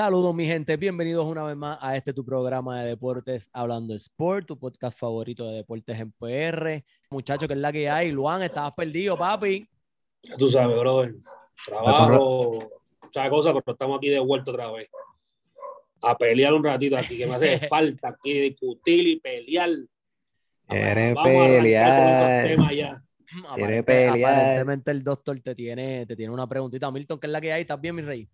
Saludos, mi gente. Bienvenidos una vez más a este tu programa de deportes Hablando Sport, tu podcast favorito de deportes en PR. Muchacho, que es la que hay. Luan, estabas perdido, papi. Ya tú sabes, brother. Trabajo, muchas cosas, pero estamos aquí de vuelta otra vez. A pelear un ratito aquí, que me hace falta aquí discutir y pelear. Quiere pelear. Quiere pelear. Aparentemente el doctor te tiene, te tiene una preguntita. Milton, ¿qué es la que hay? ¿Estás bien, mi rey?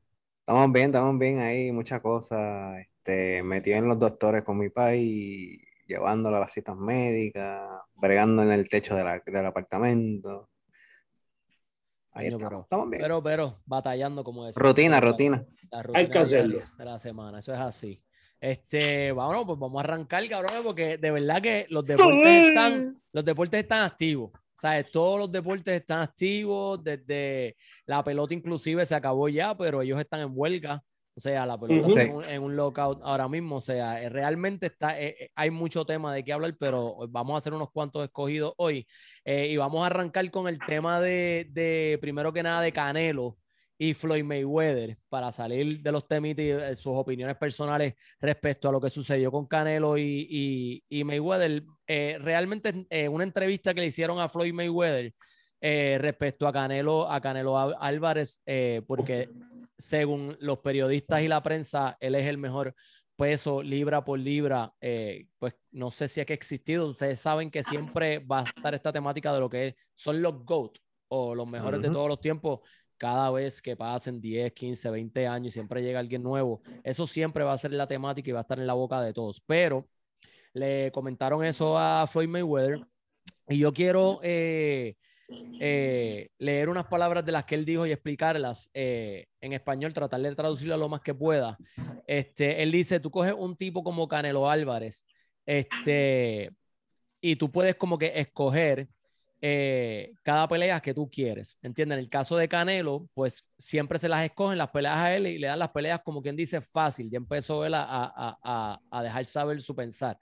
Estamos bien, estamos bien ahí, muchas cosas. Este, metido en los doctores con mi país, llevándolo a las citas médicas, bregando en el techo de la- del apartamento. Ahí Coño, estamos, pero- estamos bien. Pero, pero, batallando como decía. Rutina, rutina. La Hay que hacerlo. De la semana, eso es así. Este, vámonos, pues vamos a arrancar, cabrón, porque de verdad que los deportes están, los deportes están activos. ¿Sabes? Todos los deportes están activos, desde la pelota inclusive se acabó ya, pero ellos están en huelga. O sea, la pelota está en, un, en un lockout ahora mismo. O sea, eh, realmente está, eh, eh, hay mucho tema de qué hablar, pero vamos a hacer unos cuantos escogidos hoy. Eh, y vamos a arrancar con el tema de, de, primero que nada, de Canelo y Floyd Mayweather para salir de los temas y eh, sus opiniones personales respecto a lo que sucedió con Canelo y, y- y Mayweather. Eh, realmente eh, una entrevista que le hicieron a Floyd Mayweather eh, respecto a Canelo, a Canelo Álvarez, eh, porque según los periodistas y la prensa, él es el mejor peso libra por libra, eh, pues no sé si es que ha existido. Ustedes saben que siempre va a estar esta temática de lo que son los GOAT o los mejores de Ujú. todos los tiempos. Cada vez que pasen 10, 15, 20 años y siempre llega alguien nuevo, eso siempre va a ser la temática y va a estar en la boca de todos. Pero le comentaron eso a Floyd Mayweather y yo quiero eh, eh, leer unas palabras de las que él dijo y explicarlas eh, en español, tratar de traducirlo lo más que pueda. Este, él dice, tú coges un tipo como Canelo Álvarez, este, y tú puedes como que escoger eh, cada pelea que tú quieres. ¿Entiendes? En el caso de Canelo, pues siempre se las escogen las peleas a él y le dan las peleas como quien dice fácil. Ya empezó él a dejar saber su pensar.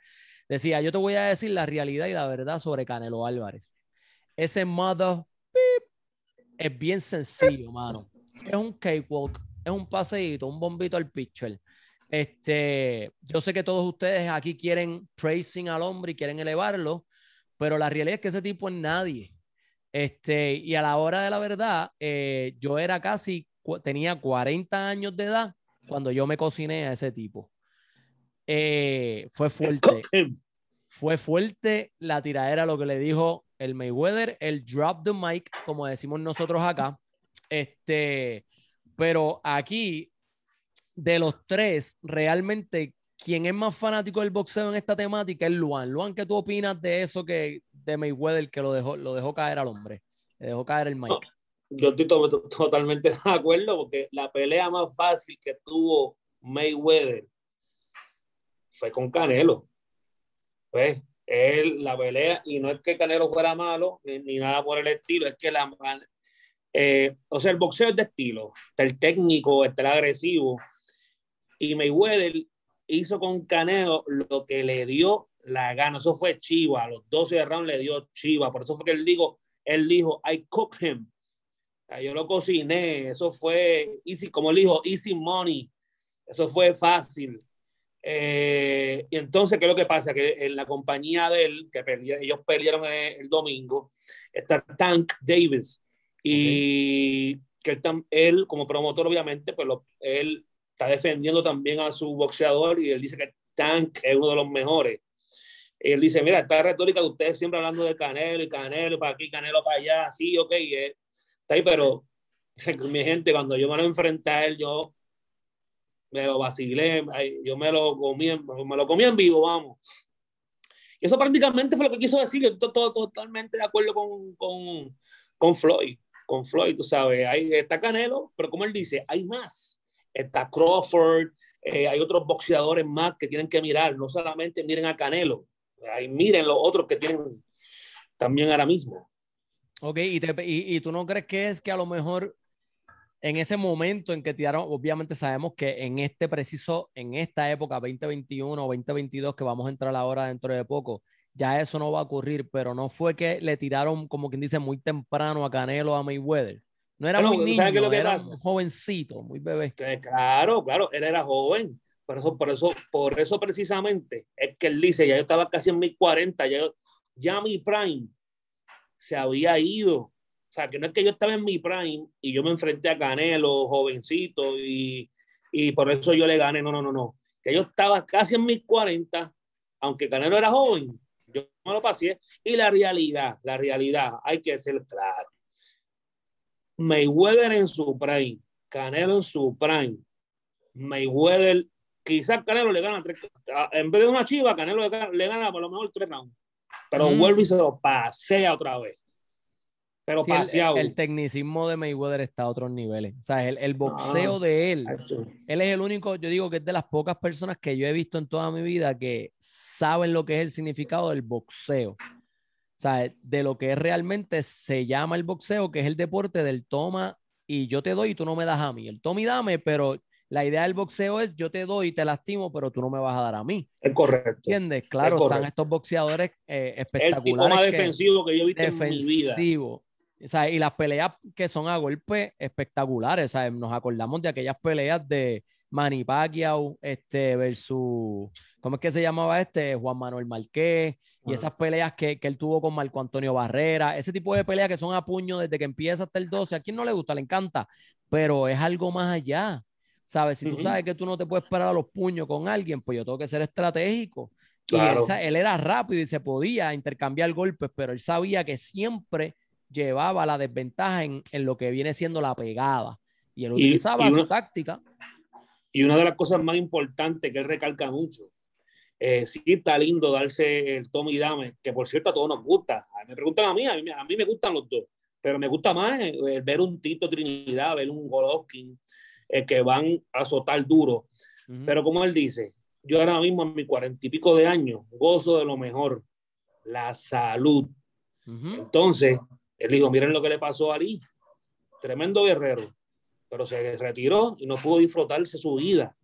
Decía, yo te voy a decir la realidad y la verdad sobre Canelo Álvarez. Ese mother beep, es bien sencillo, mano. Es un cakewalk, es un paseíto, un bombito al pitcher. Este, yo sé que todos ustedes aquí quieren praising al hombre y quieren elevarlo, pero la realidad es que ese tipo es nadie. Este, y a la hora de la verdad, eh, yo era casi, tenía 40 años de edad cuando yo me cociné a ese tipo. Eh, fue fuerte fue fuerte la tiradera, lo que le dijo el Mayweather, el drop the mic, como decimos nosotros acá. Este, pero aquí, de los tres, realmente, quien es más fanático del boxeo en esta temática es Luan. Luan, ¿qué tú opinas de eso que de Mayweather que lo dejó, lo dejó caer al hombre? Le dejó caer el mic. Yo estoy to- to- totalmente de acuerdo porque la pelea más fácil que tuvo Mayweather fue con Canelo. Pues él la pelea, y no es que Canelo fuera malo ni, ni nada por el estilo, es que la. eh, o sea, el boxeo es de estilo. Está el técnico, está el agresivo. Y Mayweather hizo con Canelo lo que le dio la gana. Eso fue chiva. A los 12 rounds le dio chiva. Por eso fue que él dijo, él dijo, I cook him. O sea, Yo lo cociné. Eso fue easy, como él dijo, easy money. Eso fue fácil. Eh, y entonces, ¿qué es lo que pasa? Que en la compañía de él, que ellos perdieron el, el domingo, está Tank Davis. Y que él, él, como promotor, obviamente, pues lo- él está defendiendo también a su boxeador y él dice que Tank es uno de los mejores. Él dice, mira, esta retórica de ustedes siempre hablando de Canelo y Canelo para aquí, Canelo para allá, sí, ok, eh, está ahí, pero mi gente, cuando yo me lo enfrenté a él, yo me lo vacilé, yo me lo comí, me lo comí en vivo, vamos. Y eso prácticamente fue lo que quiso decir. Yo estoy totalmente de acuerdo con, con, con Floyd, con Floyd, tú sabes, ahí está Canelo, pero como él dice, hay más. Está Crawford, eh, hay otros boxeadores más que tienen que mirar, no solamente miren a Canelo, ahí miren los otros que tienen también ahora mismo. Ok, y, te- y, tú no crees que es que a lo mejor en ese momento en que tiraron, obviamente sabemos que en este preciso, en esta época 2021 o 2022 que vamos a entrar ahora dentro de poco, ya eso no va a ocurrir, pero no fue que le tiraron, como quien dice, muy temprano a Canelo, a Mayweather. No era muy niño, era un jovencito, muy bebé. Claro, claro, él era joven. Por eso, por eso, por eso precisamente es que él dice, ya yo estaba casi en mis 40, ya, ya mi prime se había ido. O sea, que no es que yo estaba en mi prime y yo me enfrenté a Canelo, jovencito, y, y por eso yo le gané. No, no, no, no. Que yo estaba casi en mis 40, aunque Canelo era joven, yo me lo pasé. Y la realidad, la realidad, hay que ser claro. Mayweather en su prime, Canelo en su prime, Mayweather, quizás Canelo le gana tres, en vez de una chiva, Canelo le gana, le gana por lo mejor tres rounds, pero vuelve y se lo pasea otra vez. Pero paseado. El, tecnicismo de Mayweather está a otros niveles. O sea, el, el boxeo ah, de él, él es el único, yo digo que es de las pocas personas que yo he visto en toda mi vida que saben lo que es el significado del boxeo sea, de lo que realmente se llama el boxeo, que es el deporte del toma y yo te doy y tú no me das a mí. El toma y dame, pero la idea del boxeo es yo te doy y te lastimo, pero tú no me vas a dar a mí. Es correcto. ¿Entiendes? Claro, están estos boxeadores eh, espectaculares. El tipo más defensivo que yo he visto en mi vida. O sea, y las peleas que son a golpe espectaculares. ¿sabes? Nos acordamos de aquellas peleas de Manny Pacquiao este, versus, ¿cómo es que se llamaba este? Juan Manuel Marqués. Y esas peleas que, que, él tuvo con Marco Antonio Barrera. Ese tipo de peleas que son a puño desde que empieza hasta el 12. A quien no le gusta, le encanta. Pero es algo más allá. ¿Sabes? Si tú sabes que tú no te puedes parar a los puños con alguien, pues yo tengo que ser estratégico. Y él, él, era rápido y se podía intercambiar golpes, pero él sabía que siempre llevaba la desventaja en, en lo que viene siendo la pegada. Y él utilizaba su táctica. Y una de las cosas más importantes que él recalca mucho, eh, sí está lindo darse el tome y dame, que por cierto a todos nos gusta. Me preguntan a mí, a mí, me gustan los dos, pero me gusta más eh, ver un Tito Trinidad, ver un Golovkin, eh, que van a azotar duro. Pero como él dice, yo ahora mismo en mis cuarenta y pico de años gozo de lo mejor, la salud. Entonces, él dijo, miren lo que le pasó a Ali, tremendo guerrero, pero se retiró y no pudo disfrutarse su vida.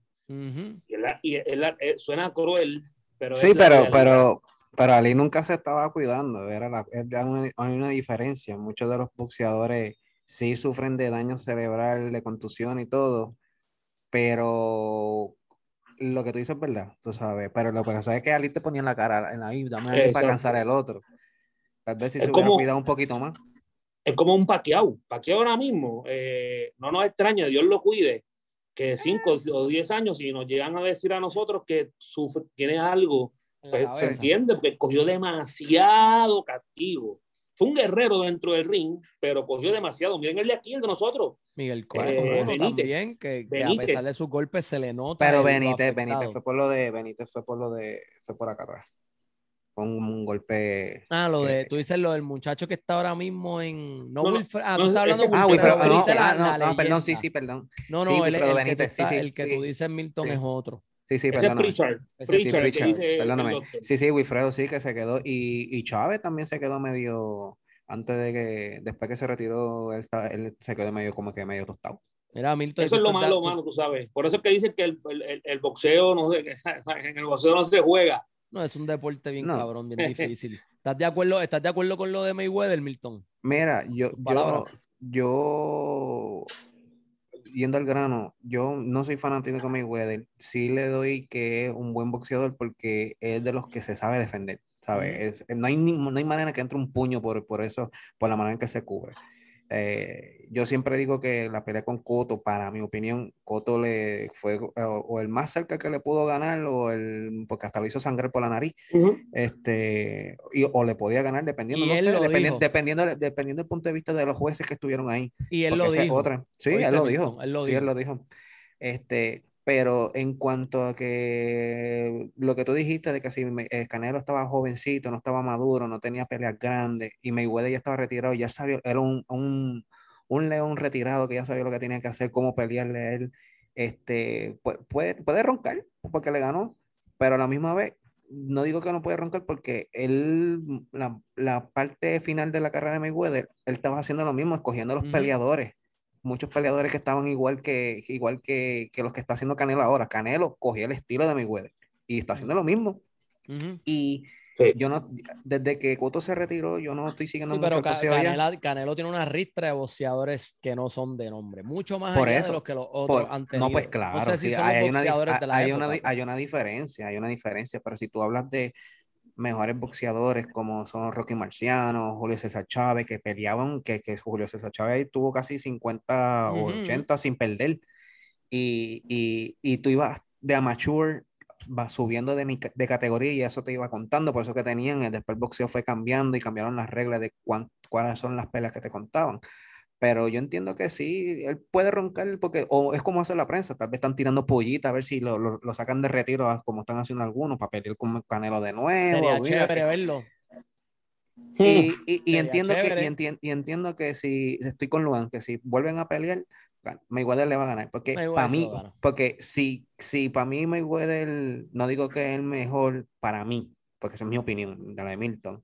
Y, eh, suena cruel, pero... Sí, pero, pero, pero Ali nunca se estaba cuidando, era, la, una, hay una diferencia. Muchos de los boxeadores sí sufren de daño cerebral, de contusión y todo, pero lo que tú dices es verdad, tú sabes, pero lo que pasa es que Ali te ponía en la cara, en la vida, para cansar al otro. Tal vez si se hubiera cuidado un poquito más. Es como un paqueado. Paqueado ahora mismo, eh, no nos extraña, Dios lo cuide, que 5 o 10 años, si nos llegan a decir a nosotros que sufre, tiene algo, pues se entiende, porque cogió demasiado castigo. Fue un guerrero dentro del ring, pero cogió demasiado. Miren el de aquí, el de nosotros. Miguel eh, también, que, que, a pesar de sus golpes se le nota. Pero Benítez, Benítez fue por lo de, Benítez fue por lo de, fue por acá atrás un, golpe. Ah, lo de, tú dices lo del muchacho que está ahora mismo en. No, Wilfred. Ah, tú estás hablando de ah, Wilfredo. Ah, no, perdón, sí, sí, perdón. No, no, el, el, Benítez, que, sí, el que tú dices Milton es otro. Sí, sí, perdóname. perdóname. Sí, sí, Wilfredo sí que se quedó. Y, y Chávez también se quedó medio. Antes de que. Después que se retiró, él, él se quedó medio como que medio tostado. Mira, Milton, eso es lo malo, mano, tú sabes. Por eso es que dicen que el, el, el boxeo, no sé, en el boxeo no se juega. No, es un deporte bien cabrón, bien difícil. ¿Estás de acuerdo, ¿Estás de acuerdo con lo de Mayweather, Milton? Mira, yo, yo, yo, yendo al grano, yo no soy fanático de Mayweather. Sí le doy que es un buen boxeador porque es de los que se sabe defender, ¿sabes? no, hay, no hay manera que entre un puño por, por eso, por la manera en que se cubre. Eh, yo siempre digo que la pelea con Coto, para mi opinión, Coto le fue o, el más cerca que le pudo ganar, o el, porque hasta lo hizo sangrar por la nariz, este, o le podía ganar dependiendo, no sé, dependiendo, dependiendo, del punto de vista de los jueces que estuvieron ahí. Y él lo dijo. Otra. Sí, él lo dijo. Él lo sí, él lo dijo. Este, pero en cuanto a que lo que tú dijiste de que si eh, Canelo estaba jovencito, no estaba maduro, no tenía peleas grandes y Mayweather ya estaba retirado, ya sabía, era un, un, un león retirado que ya sabía lo que tenía que hacer, cómo pelearle a él, este, puede, puede, roncar porque le ganó, pero a la misma vez no digo que no puede roncar porque él, la, la, parte final de la carrera de Mayweather, él estaba haciendo lo mismo, escogiendo los peleadores muchos peleadores que estaban igual que, igual que, que, los que está haciendo Canelo ahora. Canelo cogió el estilo de Mayweather y está haciendo lo mismo. Y Yo no, desde que Coto se retiró, yo no estoy siguiendo sí, mucho pero Canelo tiene una ristra de boxeadores que no son de nombre, mucho más allá de los que los otros han tenido. No, pues claro, sí, hay, una, hay, una, hay una diferencia, hay una diferencia, pero si tú hablas de mejores boxeadores como son Rocky Marciano, Julio César Chávez, que peleaban, que, que Julio César Chávez tuvo casi 50 o 80 sin perder. Y, y, y, tú ibas de amateur, vas subiendo de, de, categoría y eso te iba contando, por eso que tenían, después el boxeo fue cambiando y cambiaron las reglas de cuáles son las peleas que te contaban. Pero yo entiendo que sí, él puede roncar porque, o es como hace la prensa, tal vez están tirando pollitas a ver si lo, lo, lo sacan de retiro, como están haciendo algunos, para pelear con Canelo de nuevo. Sería chévere verlo. Y, y, y entiendo que, y, y, entiendo que si estoy con Luan, que si vuelven a pelear, Mayweather le va a ganar. Porque para mí, porque si, si para mí Mayweather, no digo que es el mejor para mí, porque esa es mi opinión, de la de Milton,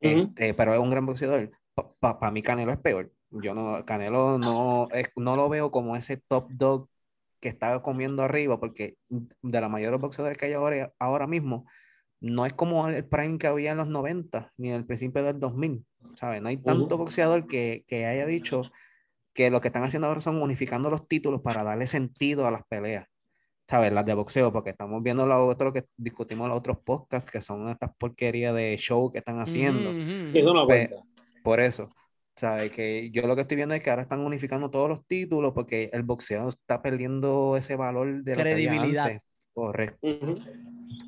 este, pero es un gran boxeador. Para mí Canelo es peor yo no, Canelo no, no lo veo como ese top dog que está comiendo arriba, porque de la mayoría de los boxeadores que hay ahora, ahora mismo, no es como el prime que había en los 90, ni en el principio del 2000, ¿sabes? No hay tanto boxeador que, que haya dicho que lo que están haciendo ahora son unificando los títulos para darle sentido a las peleas. ¿sabes? Las de boxeo, porque estamos viendo lo otro que discutimos en los otros podcasts, que son estas porquerías de show que están haciendo. Eso no pues, por eso. ¿Sabe? Que yo lo que estoy viendo es que ahora están unificando todos los títulos porque el boxeo está perdiendo ese valor de credibilidad. Correcto.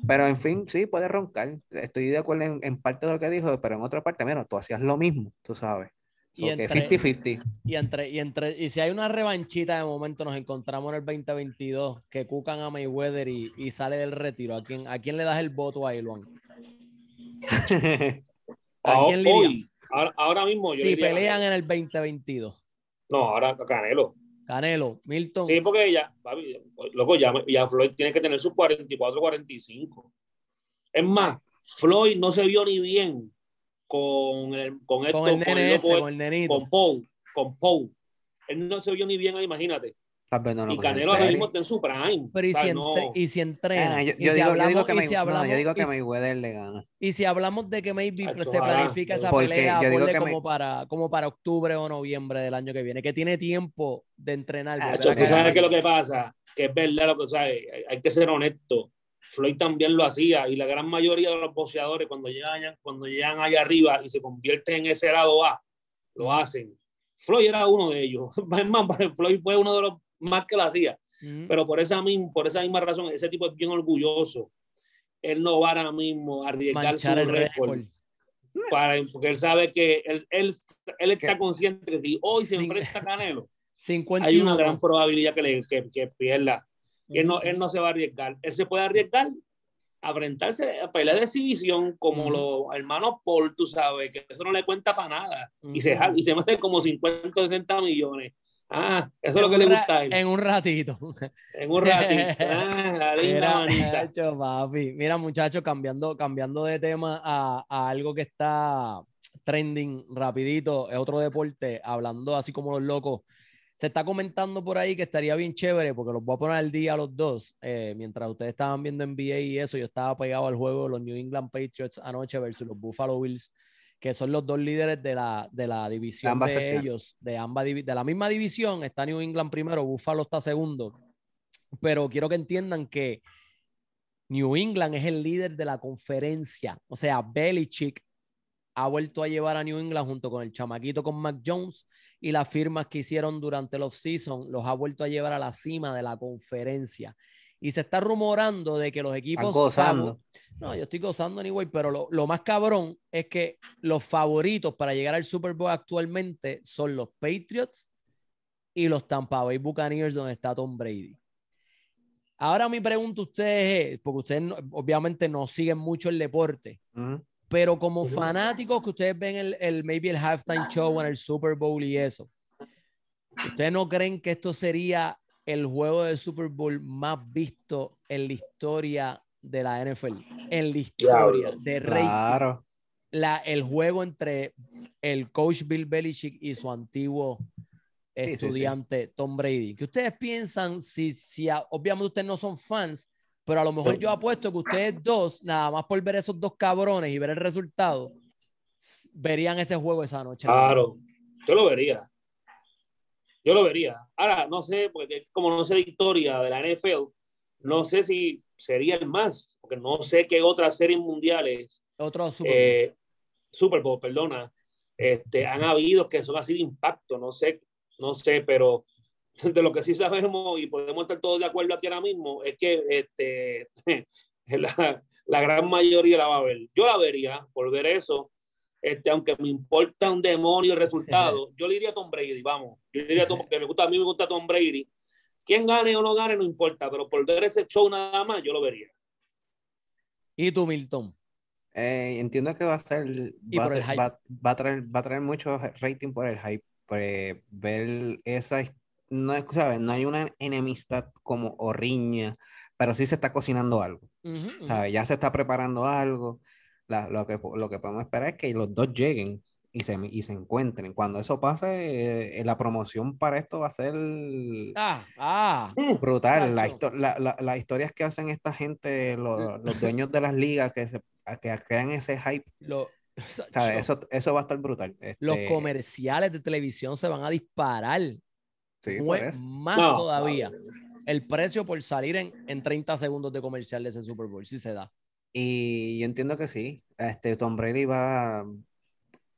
Pero en fin, sí, puede roncar. Estoy de acuerdo en, parte de lo que dijo, pero en otra parte, mira, tú hacías lo mismo, tú sabes. y entre, 50-50. Y, entre, y, entre, y si hay una revanchita de momento, nos encontramos en el 2022 que cucan a Mayweather y, y sale del retiro. ¿A quién, ¿A quién le das el voto a Luan? ¿A quién le Ahora, mismo yo. Si pelean en el 2022. No, ahora Canelo. Canelo, Milton. Sí, porque ya, loco, ya, ya Floyd tiene que tener sus 44, 45. Es más, Floyd no se vio ni bien con el, con esto, con el, con, el, con, el con Paul, con Paul. Él no se vio ni bien ahí, imagínate y Canelo ahora mismo está en su prime. Pero y, si, y si entrena. yo, digo, que, Mayweather le gana. Y si hablamos de que maybe se planifica esa pelea como, para, como para octubre o noviembre del año que viene, que tiene tiempo de entrenar. Ah, tú sabes qué es lo que pasa, que es verdad lo que sabes, hay que ser honesto. Floyd también lo hacía y la gran mayoría de los boxeadores cuando llegan, cuando llegan allá arriba y se convierten en ese lado A, lo hacen. Floyd era uno de ellos. Floyd fue uno de los más que lo hacía. Pero por esa, misma, por esa misma razón, ese tipo es bien orgulloso. Él no va ahora mismo a arriesgar su récord. Para, porque él sabe que él, él, él está consciente que si hoy se enfrenta a Canelo, 51. hay una gran probabilidad que, le, que, que pierda. él, no, él no se va a arriesgar. Él se puede arriesgar a enfrentarse a pelear de exhibición como los hermanos Paul, tú sabes, que eso no le cuenta para nada. y, se, y se mete como 50 o 60 millones. Ah, eso es lo que le gusta a él. En un ratito. En un ratito. Ah, la linda Mira, Mira, muchachos, cambiando, cambiando de tema a, a, algo que está trending rapidito, es otro deporte, hablando así como los locos. Se está comentando por ahí que estaría bien chévere, porque los voy a poner al día a los dos. Eh, mientras ustedes estaban viendo NBA y eso, yo estaba pegado al juego de los New England Patriots anoche versus los Buffalo Bills que son los dos líderes de la, de la división de, ellos, de, ambas, de la misma división. Está New England primero, Buffalo está segundo. Pero quiero que entiendan que New England es el líder de la conferencia. O sea, Belichick ha vuelto a llevar a New England junto con el chamaquito con Mac Jones y las firmas que hicieron durante el off-season los ha vuelto a llevar a la cima de la conferencia. Y se está rumorando de que los equipos. gozando. No, yo estoy gozando anyway, pero lo, lo, más cabrón es que los favoritos para llegar al Super Bowl actualmente son los Patriots y los Tampa Bay Buccaneers, donde está Tom Brady. Ahora mi pregunta a ustedes es, porque ustedes obviamente no siguen mucho el deporte, pero como fanáticos que ustedes ven el, el maybe el halftime show en el Super Bowl y eso, ¿ustedes no creen que esto sería el juego de Super Bowl más visto en la historia de la NFL, en la historia de Rey. Claro. La, el juego entre el coach Bill Belichick y su antiguo estudiante Tom Brady. ¿Qué ustedes piensan si, si obviamente ustedes no son fans, pero a lo mejor yo apuesto que ustedes dos, nada más por ver esos dos cabrones y ver el resultado, verían ese juego esa noche. Claro, yo lo vería. Yo lo vería. Ahora, no sé, porque como no sé la historia de la NFL, no sé si sería el más, porque no sé qué otras series mundiales. Otro Super Bowl. Eh, Super Bowl, perdona. Este, han habido que son así de impacto, no sé, no sé, pero de lo que sí sabemos y podemos estar todos de acuerdo aquí ahora mismo es que este, la, la gran mayoría la va a ver. Yo la vería por ver eso, este, aunque me importa un demonio el resultado, yo le diría a Tom Brady, vamos, yo le diría a Tom, que me gusta, a mí me gusta Tom Brady. Quien gane o no gane no importa, pero por ver ese show nada más, yo lo vería. ¿Y tú, Milton? Eh, entiendo que va a ser, va, va, va, a traer, va a traer mucho rating por el hype, por ver esa no, ¿sabes? no hay una enemistad como horriña, pero sí se está cocinando algo. ¿sabes? Ya se está preparando algo. Lo, que, lo que podemos esperar es que los dos lleguen y se, y se encuentren. Cuando eso pase, eh, la promoción para esto va a ser ah, ah, brutal. La, la, las historias que hacen esta gente, los, los dueños de las ligas que, se, que crean ese hype. Lo, eso, eso va a estar brutal. Los Este, comerciales de televisión se van a disparar. sí, más No, todavía. El precio por salir en, en 30 segundos de comercial de ese Super Bowl, sí se da. Y yo entiendo que sí. Este, Tom Brady va.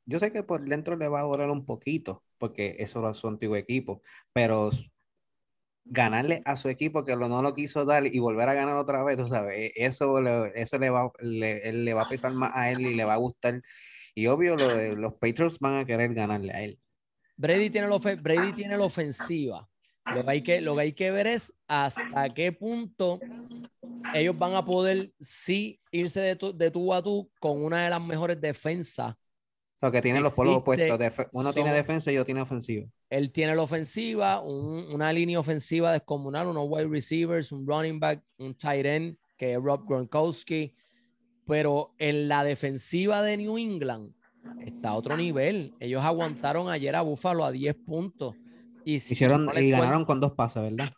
Yo sé que por dentro le va a doler un poquito, porque eso era su antiguo equipo, pero ganarle a su equipo que no lo quiso dar y volver a ganar otra vez, tú sabes, e- eso le, eso le va, le, le va a pesar más a él y le va a gustar. Y obvio, los Patriots van a querer ganarle a él. Brady tiene, la Brady tiene la ofensiva. Lo que, hay que, lo que hay que ver es hasta qué punto ellos van a poder sí irse de tú, de tú a tú con una de las mejores defensas. O sea, que tiene los polos opuestos. uno tiene defensa y otro tiene ofensiva. Él tiene la ofensiva, un- una línea ofensiva descomunal, unos wide receivers, un running back, un tight end, que es Rob Gronkowski. Pero en la defensiva de New England está a otro nivel. Ellos aguantaron ayer a Buffalo a 10 puntos. Y si Hicieron no y ganaron con dos pases, ¿verdad?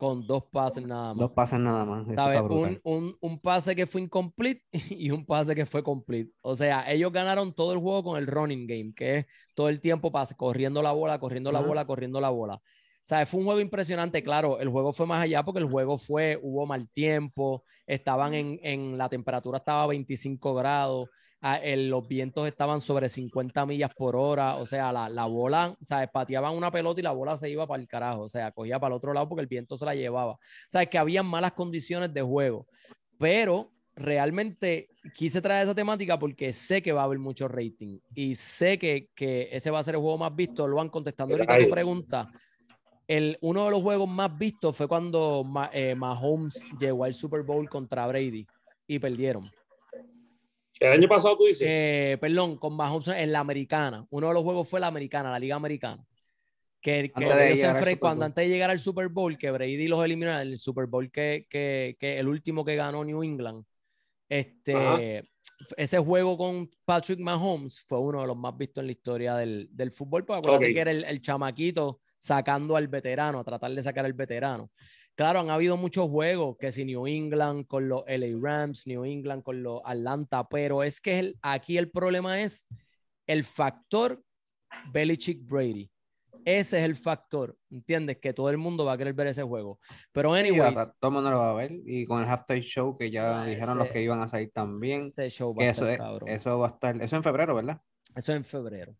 Con dos pases nada más. Dos pases nada más. Un, un, un pase que fue incomplete y un pase que fue complete. O sea, ellos ganaron todo el juego con el running game, que es todo el tiempo pase, corriendo la bola, corriendo la bola, corriendo la bola. O sea, fue un juego impresionante. Claro, el juego fue más allá porque el juego fue, hubo mal tiempo, estaban en, en la temperatura estaba a 25 grados, ah, el- los vientos estaban sobre 50 millas por hora, o sea, la, la bola, o sea, pateaban una pelota y la bola se iba para el carajo, o sea, cogía para el otro lado porque el viento se la llevaba. O sea, que habían malas condiciones de juego, pero realmente quise traer esa temática porque sé que va a haber mucho rating y sé que, que ese va a ser el juego más visto. Lo van contestando ahorita tu pregunta. El, uno de los juegos más vistos fue cuando eh, Mahomes llegó al Super Bowl contra Brady y perdieron. El año pasado tú dices. Eh, perdón, con Mahomes en la americana. Uno de los juegos fue la americana, la liga americana. Que, que Antes ellos se cuando antes de llegar al Super Bowl, que Brady los eliminó, el Super Bowl que, que, que el último que ganó New England. Este, Ajá. ese juego con Patrick Mahomes fue uno de los más vistos en la historia del, del fútbol, porque acuérdate Ok. que era el, el chamaquito sacando al veterano, tratar de sacar al veterano. Claro, han habido muchos juegos, que si New England con los LA Rams, New England con los Atlanta, pero es que el- aquí el problema es el factor Belichick Brady. Ese es el factor, ¿entiendes? Que todo el mundo va a querer ver ese juego. Pero Sí, anyways, a- todo el mundo lo va a ver. Y con el halftime show que ya Ah, dijeron los que iban a salir también. este show va a eso, estar es- cabrón. eso va a estar. Eso en febrero, ¿verdad? Eso en febrero.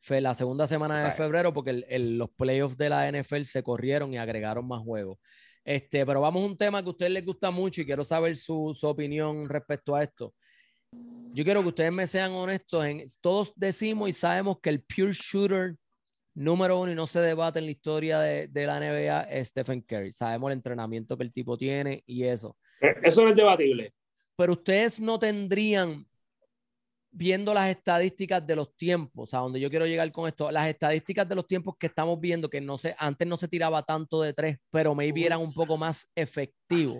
Fue la segunda semana de Right. febrero porque el- el- los playoffs de la NFL se corrieron y agregaron más juegos. Este, pero vamos a un tema que a ustedes les gusta mucho y quiero saber su, su opinión respecto a esto. Yo quiero que ustedes me sean honestos. En, todos decimos y sabemos que el pure shooter número uno y no se debate en la historia de, de la NBA es Stephen Curry. Sabemos el entrenamiento que el tipo tiene y eso Eh, Eso no es debatible. pero ustedes no tendrían, viendo las estadísticas de los tiempos, a donde yo quiero llegar con esto, las estadísticas de los tiempos que estamos viendo, que no sé, antes no se tiraba tanto de tres, pero maybe eran un poco más efectivos.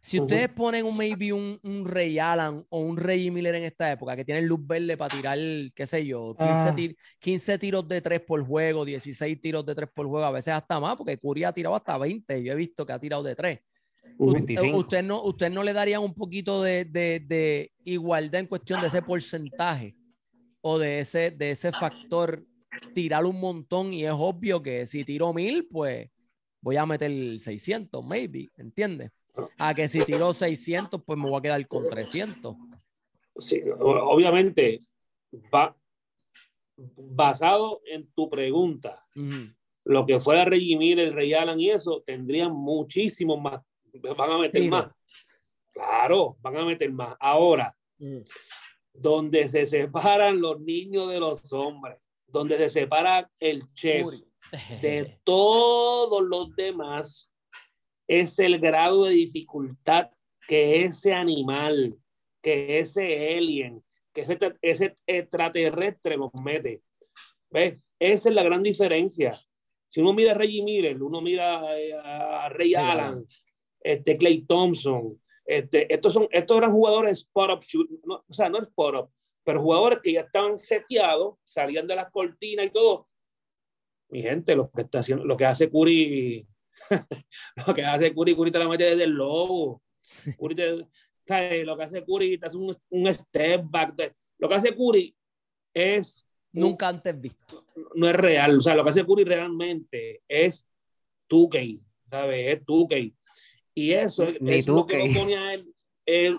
Si ustedes ponen un maybe un, un Ray Allen o un Ray Miller en esta época, que tienen luz verde para tirar, qué sé yo, 15, Ah. tir- 15 tiros de tres por juego, 16 tiros de tres por juego, a veces hasta más, porque Curry ha tirado hasta 20, yo he visto que ha tirado de tres. ¿Usted no, usted no le daría un poquito de, de, igualdad en cuestión de ese porcentaje o de ese, de ese factor tirar un montón y es obvio que si tiro mil, pues voy a meter 600, maybe, ¿entiendes? A que si tiro 600, pues me voy a quedar con 300. Sí, obviamente, va basado en tu pregunta. Lo que fuera Reggie el Rey Alan y eso, tendrían muchísimos más van a meter más. Claro, van a meter más. Ahora, mm. donde se separan los niños de los hombres, donde se separa el chef de todos los demás, es el grado de dificultad que ese animal, que ese alien, que ese, extraterrestre los mete. ¿Ves? Esa es la gran diferencia. Si uno mira a Reggie Miller, uno mira eh, a Ray Allen, este Clay Thompson, este, estos, son, estos eran jugadores spot-up, no, o sea, no spot-up, pero jugadores que ya estaban seteados, salían de las cortinas y todo. Mi gente, lo que está haciendo, lo que hace Curry, lo que hace Curry, Curry te la mete desde el logo. Curry te, lo que hace Curry te hace un, un step back. lo que hace Curry es nunca antes visto. No es real. O sea, lo que hace Curry realmente es 2K, ¿sabes? Es 2K. Y eso es lo que lo pone a él,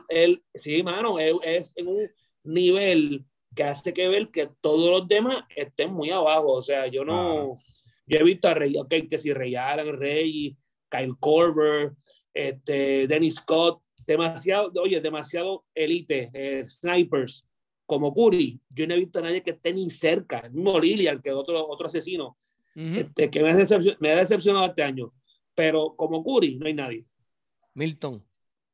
él, sí, mano, es en un nivel que hace que ver que todos los demás estén muy abajo. O sea, yo no, yo he visto a Rey, ok, que si Rey Allen, Rey, Kyle Korver, este, Dennis Scott, demasiado, oye, demasiado elite, eh, snipers, como Curry. Yo no he visto a nadie que esté ni cerca, el mismo Lilian, que otro, otro asesino, este, que me ha, me ha decepcionado este año. Pero como Curry, no hay nadie. Milton.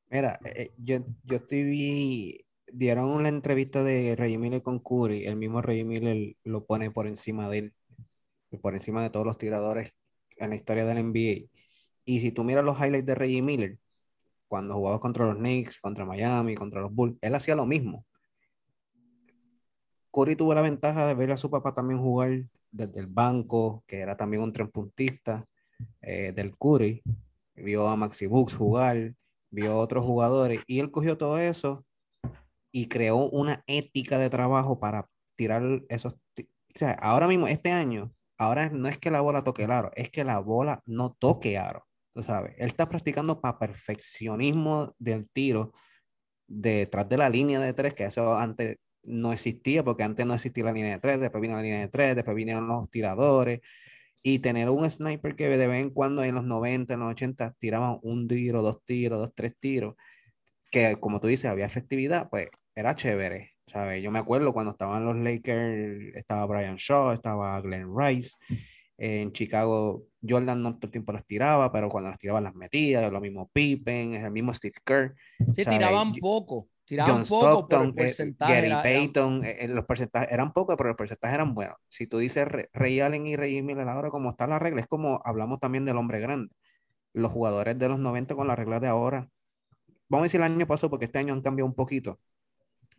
Mira, eh, eh, yo, yo estoy dieron una entrevista de Reggie Miller con Curry, el mismo Reggie Miller lo pone por encima de él, por encima de todos los tiradores en la historia del NBA. Y si tú miras los highlights de Reggie Miller, cuando jugaba contra los Knicks, contra Miami, contra los Bulls, él hacía lo mismo. Curry tuvo la ventaja de ver a su papá también jugar desde el banco, que era también un trepuntista eh, del Curry, vio a Maxi Books jugar, vio a otros jugadores y él cogió todo eso y creó una ética de trabajo para tirar esos. O sea, ahora mismo, este año, ahora no es que la bola toque el aro, es que la bola no toque aro. Tú sabes, él está practicando para perfeccionismo del tiro detrás de la línea de tres, que eso antes no existía, porque antes no existía la línea de tres, después vino la línea de tres, después vinieron los tiradores, y tener un sniper que de vez en cuando en los 90, en los 80 tiraban un tiro, dos tiros, dos, tres tiros, que como tú dices, había efectividad, pues era chévere, ¿sabes? Yo me acuerdo cuando estaban los Lakers, estaba Brian Shaw, estaba Glenn Rice, en Chicago Jordan no todo el tiempo las tiraba, pero cuando las tiraban las metía, lo mismo Pippen, el mismo Steve Kerr. Sí, tiraban poco. John Stockton, eh, Gary Payton, eh, eh, los porcentajes eran pocos, pero los porcentajes eran buenos. Si tú dices Ray Allen y Ray Miller ahora, como está la regla, es como hablamos también del hombre grande. Los jugadores de los 90 con la regla de ahora, vamos a decir el año pasado, porque este año han cambiado un poquito.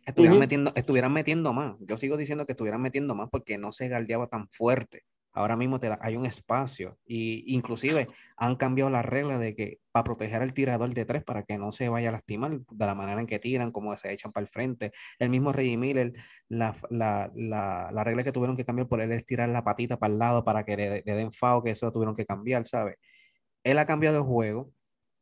Estuvieran, metiendo, estuvieran metiendo más. Yo sigo diciendo que estuvieran metiendo más porque no se galdeaba tan fuerte. Ahora mismo te hay un espacio y inclusive han cambiado la regla de que para proteger al tirador de tres para que no se vaya a lastimar de la manera en que tiran, como se echan para el frente. El mismo Reggie Miller, la, la, la, la, regla que tuvieron que cambiar por él es tirar la patita para el lado para que le, den fao, que eso tuvieron que cambiar, ¿sabes? Él ha cambiado el juego,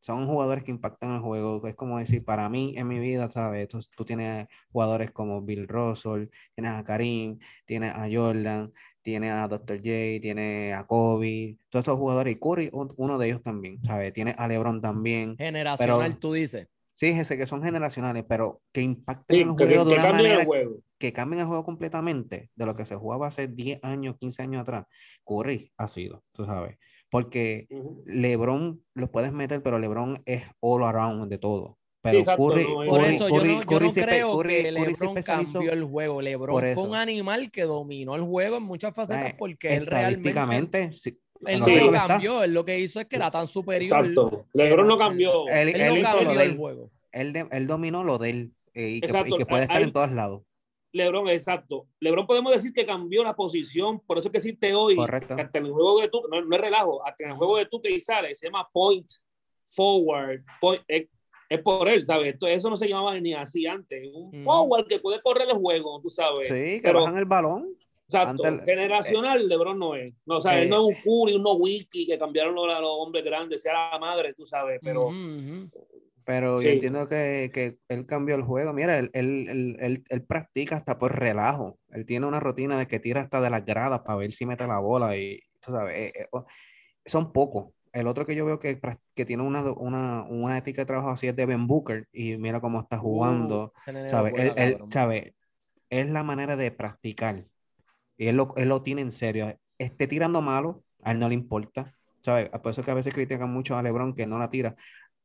son jugadores que impactan el juego. Es como decir, para mí en mi vida, ¿sabes? Tú, tú, tienes jugadores como Bill Russell, tienes a Karim, tienes a Jordan, tiene a Dr. J, tiene a Kobe, todos estos jugadores, y Curry, uno de ellos también, ¿sabes? Tiene a LeBron también. Generacional, tú dices. Sí, ese que son generacionales, pero que impacten el juego de una manera que cambien el juego completamente de lo que se jugaba hace 10 años, 15 años atrás. Curry ha sido, tú sabes. Porque LeBron lo puedes meter, pero LeBron es all around de todo. Pero Curry, por eso yo no, creo que LeBron cambió el juego. LeBron fue un animal que dominó el juego en muchas facetas porque él realmente... Sí, él no cambió, él lo que hizo es que era tan superior. Exacto. LeBron no cambió. Él, él, no cambió el juego. Él, él, dominó lo de él eh, y, que, y, que, puede estar en todos lados. Lebron, exacto. Lebron podemos decir que cambió la posición, por eso que existe hoy, Correcto. hasta en el juego de tú, no, no, es relajo, hasta en el juego de tú que sale, se llama point forward, es, por él, ¿sabes? Esto, eso no se llamaba ni así antes. Un forward que puede correr el juego, tú sabes. Sí, que bajan el balón. Exacto, generacional LeBron no es. No, o sea, él no es un Curry, un no Wiki que cambiaron los, los hombres grandes, sea la madre, tú sabes, pero... Pero yo entiendo que, que, él cambió el juego. Mira, él, él, él, él, practica hasta por relajo. Él tiene una rutina de que tira hasta de las gradas para ver si mete la bola y, tú sabes, eh, eh, son pocos. El otro que yo veo que, que tiene una, una, una, ética de trabajo así es de Ben Booker y mira cómo está jugando. Uh, ¿sabes? Él, él, ¿sabe? Es la manera de practicar. Y él lo, él lo tiene en serio. Esté tirando malo, a él no le importa. ¿Sabes? Por eso que a veces critican mucho a LeBron que no la tira.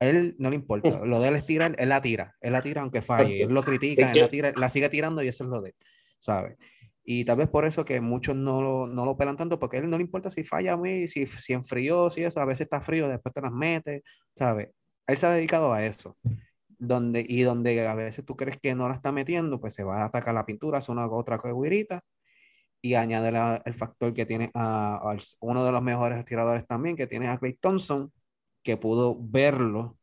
Él no le importa. Lo de él es tirar, él la tira. Él la tira aunque falle. Él lo critica, él la, tira, la sigue tirando y eso es lo de él. ¿Sabes? Y tal vez por eso que muchos no lo, no lo pelan tanto, porque a él no le importa si falla a mí, si, si enfrió, si eso, a veces está frío, después te las mete, ¿sabes? Él se ha dedicado a eso donde, y donde a veces tú crees que no la está metiendo, pues se va a atacar la pintura, hace una otra guirita y añade el factor que tiene a, uno de los mejores tiradores también, que tiene a Clay Thompson, que pudo verlo,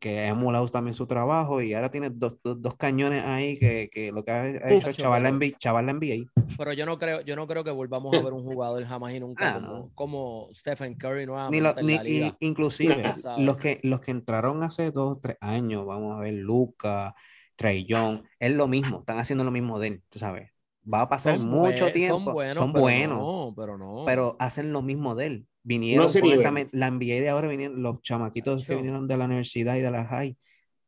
que ha emulado también su trabajo y ahora tiene dos, dos, cañones ahí que, que, lo que ha hecho chaval la, NBA, chaval la NBA. Pero yo no creo, yo no creo que volvamos a ver un jugador jamás y nunca ah, como, Stephen Curry nuevamente ni, ni inclusive los que los que entraron hace dos o tres años, vamos a ver Luca, Trey Young, es lo mismo, están haciendo lo mismo de él, tú sabes va a pasar mucho tiempo. Son buenos, son pero, buenos no, pero, no. pero hacen lo mismo de él. Vinieron la NBA de ahora vinieron los chamaquitos que vinieron de la universidad y de la high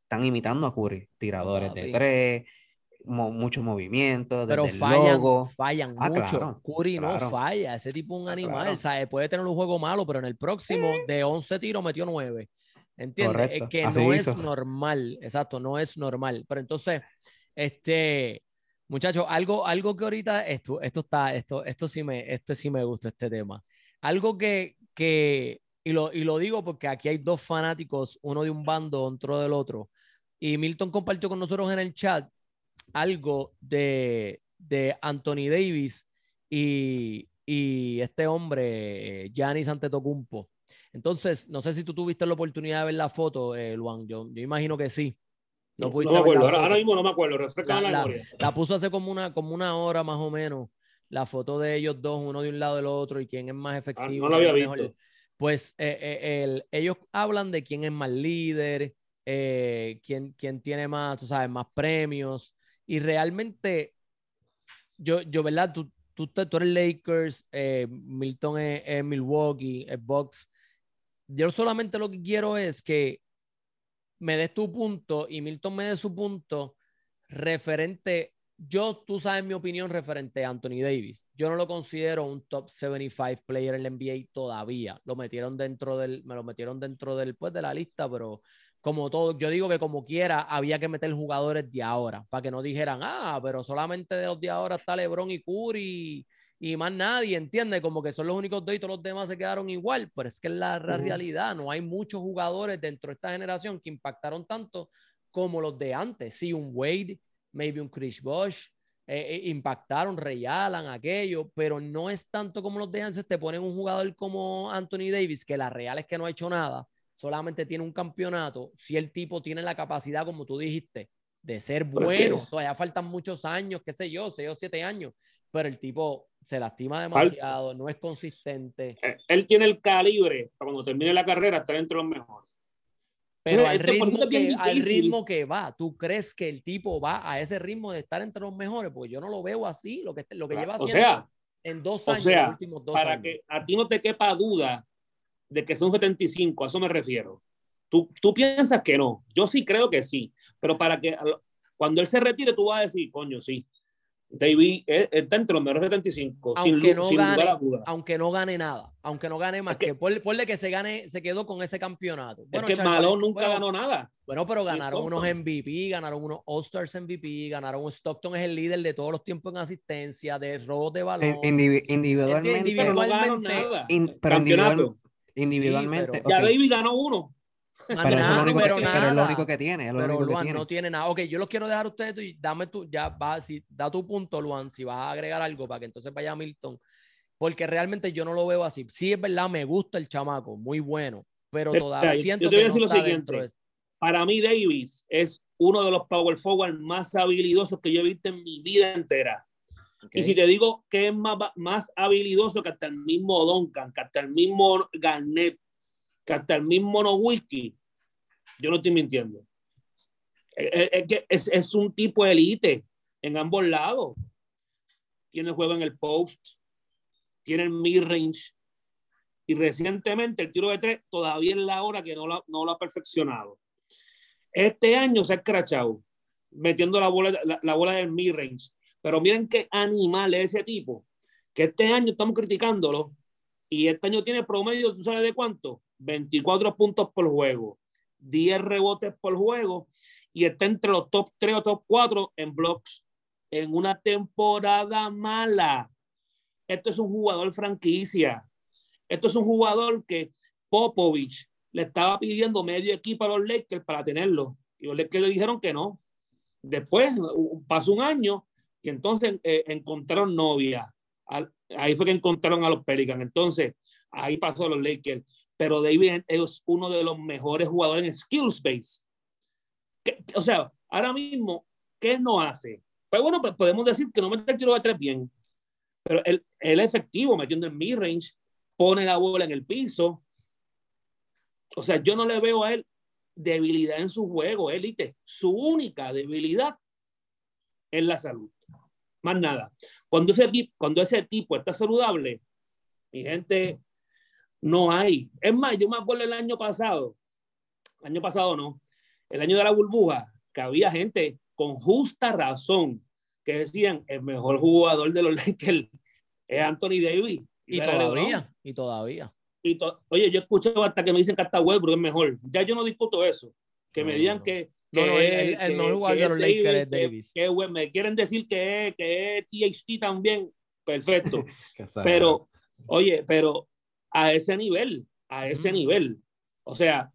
están imitando a Curry, tiradores de tres, mucho movimiento, pero fallan, fallan ah, mucho. Curry no falla, ese tipo es un ah, animal, ¿sabes? puede tener un juego malo, pero en el próximo de 11 tiros metió 9. ¿Entiendes? Es que no es normal, exacto, no es normal. Pero entonces, este, Muchachos, algo, algo que ahorita, esto, esto está, esto, esto sí me, esto sí me gusta este tema. Algo que, que y, lo, y lo digo porque aquí hay dos fanáticos, uno de un bando, otro del otro. Y Milton compartió con nosotros en el chat algo de, de Anthony Davis y, y este hombre, Giannis Antetokounmpo. Entonces, no sé si tú tuviste la oportunidad de ver la foto, eh, Luan. Yo, yo imagino que sí. No, me acuerdo, ahora, mismo no me acuerdo, la. La puso hace como una, como una hora más o menos, la foto de ellos dos, uno de un lado del otro y quién es más ah, efectivo. no lo había visto. Pues eh, eh, el, ellos hablan de quién es más líder, eh, quién, quién tiene más, tú sabes, más premios. Y realmente, yo, yo ¿verdad? Tú, tú, tú eres Lakers, Milton es, es Milwaukee, es Bucks. Yo solamente lo que quiero es que me des tu punto y Milton me dé su punto referente. Yo, tú sabes mi opinión referente a Anthony Davis. Yo no lo considero un top 75 player en la NBA todavía. Lo metieron dentro del, me lo metieron dentro del, pues, de la lista, pero como todo, yo digo que como quiera había que meter jugadores de ahora para que no dijeran, ah, pero solamente de los de ahora está LeBron y Curry y más nadie, entiende, como que son los únicos dos y todos los demás se quedaron igual, pero es que es la, realidad, no hay muchos jugadores dentro de esta generación que impactaron tanto como los de antes. Sí, un Wade, maybe un Chris Bosh, eh, eh, impactaron, realan aquello, pero no es tanto como los de antes. Te ponen un jugador como Anthony Davis, que la real es que no ha hecho nada, solamente tiene un campeonato. Si el tipo tiene la capacidad, como tú dijiste, de ser bueno, todavía faltan muchos años, qué sé yo, seis o siete años, pero el tipo se lastima demasiado, no es consistente. Eh, él tiene el calibre para cuando termine la carrera estar entre los mejores. Pero al, ritmo que, al, ritmo que, va, ¿tú crees que el tipo va a ese ritmo de estar entre los mejores? Porque yo no lo veo así, lo que, lo que lleva haciendo sea, en dos años, los últimos dos para que a ti no te quepa duda de que son 75, a eso me refiero. Tú, tú piensas que no, yo sí creo que sí, pero para que cuando él se retire tú vas a decir, coño, sí, David está entre los mejores 75, aunque sin, no gane, Aunque no gane nada, aunque no gane más, que, que ponle, que se gane, se quedó con ese campeonato. Bueno, es que Malone nunca ganó nada. Bueno, pero ganaron unos MVP, ganaron unos All-Stars MVP, ganaron Stockton es el líder de todos los tiempos en asistencia, de robos de balón. individualmente, individualmente, pero no individualmente. ya David ganó uno. Pero, es lo único que, pero es lo único que tiene. Es lo pero único Luan que tiene. no tiene nada. Ok, yo los quiero dejar a ustedes y dame tu, ya va, si, da tu punto, Luan, si vas a agregar algo para que entonces vaya Milton. Porque realmente yo no lo veo así. Sí, es verdad, me gusta el chamaco, muy bueno. pero todavía siento yo te voy a decir lo siguiente. Para mí, Davis es uno de los power forward más habilidosos que yo he visto en mi vida entera. Y si te digo que es más, más habilidoso que hasta el mismo Duncan, que hasta el mismo Garnett, que hasta el mismo No Whisky, yo no estoy mintiendo. Es, es, es un tipo de elite en ambos lados. Tiene juego en el post, tiene el mid-range. Y recientemente el tiro de tres todavía es la hora que no lo, ha perfeccionado. Este año se ha escrachado metiendo la bola, la, la del mid-range pero miren qué animal es ese tipo, que este año estamos criticándolo y este año tiene promedio, ¿tú sabes de cuánto? 24 puntos por juego, 10 rebotes por juego y está entre los top 3 o top 4 en blocks en una temporada mala. Esto es un jugador franquicia. Esto es un jugador que Popovich le estaba pidiendo medio equipo a los Lakers para tenerlo. Y los Lakers le dijeron que no. Después pasó un año y entonces eh, encontraron novia. Ahí fue que encontraron a los Pelicans. Entonces, ahí pasó a los Lakers. Pero David es uno de los mejores jugadores en skill space. O sea, ahora mismo, ¿qué no hace? Pues bueno, pues podemos decir que no mete el tiro de tres bien. Pero él, él es efectivo metiendo el mid-range, pone la bola en el piso. O sea, yo no le veo a él debilidad en su juego, élite. Su única debilidad es la salud. Más nada. Cuando ese, cuando ese tipo está saludable, mi gente, no hay. Es más, yo me acuerdo el año pasado, el año pasado no, el año de la burbuja, que había gente con justa razón que decían el mejor jugador de los Lakers es Anthony Davis. Y, todavía, y todavía. Y Oye, yo escuché hasta que me dicen que hasta Westbrook es mejor. Ya yo no discuto eso. Que me digan que no, no, de los Lakers es Davis. Que, me quieren decir que es, que es THT también. Perfecto. pero, oye, pero a ese nivel, a ese nivel. O sea,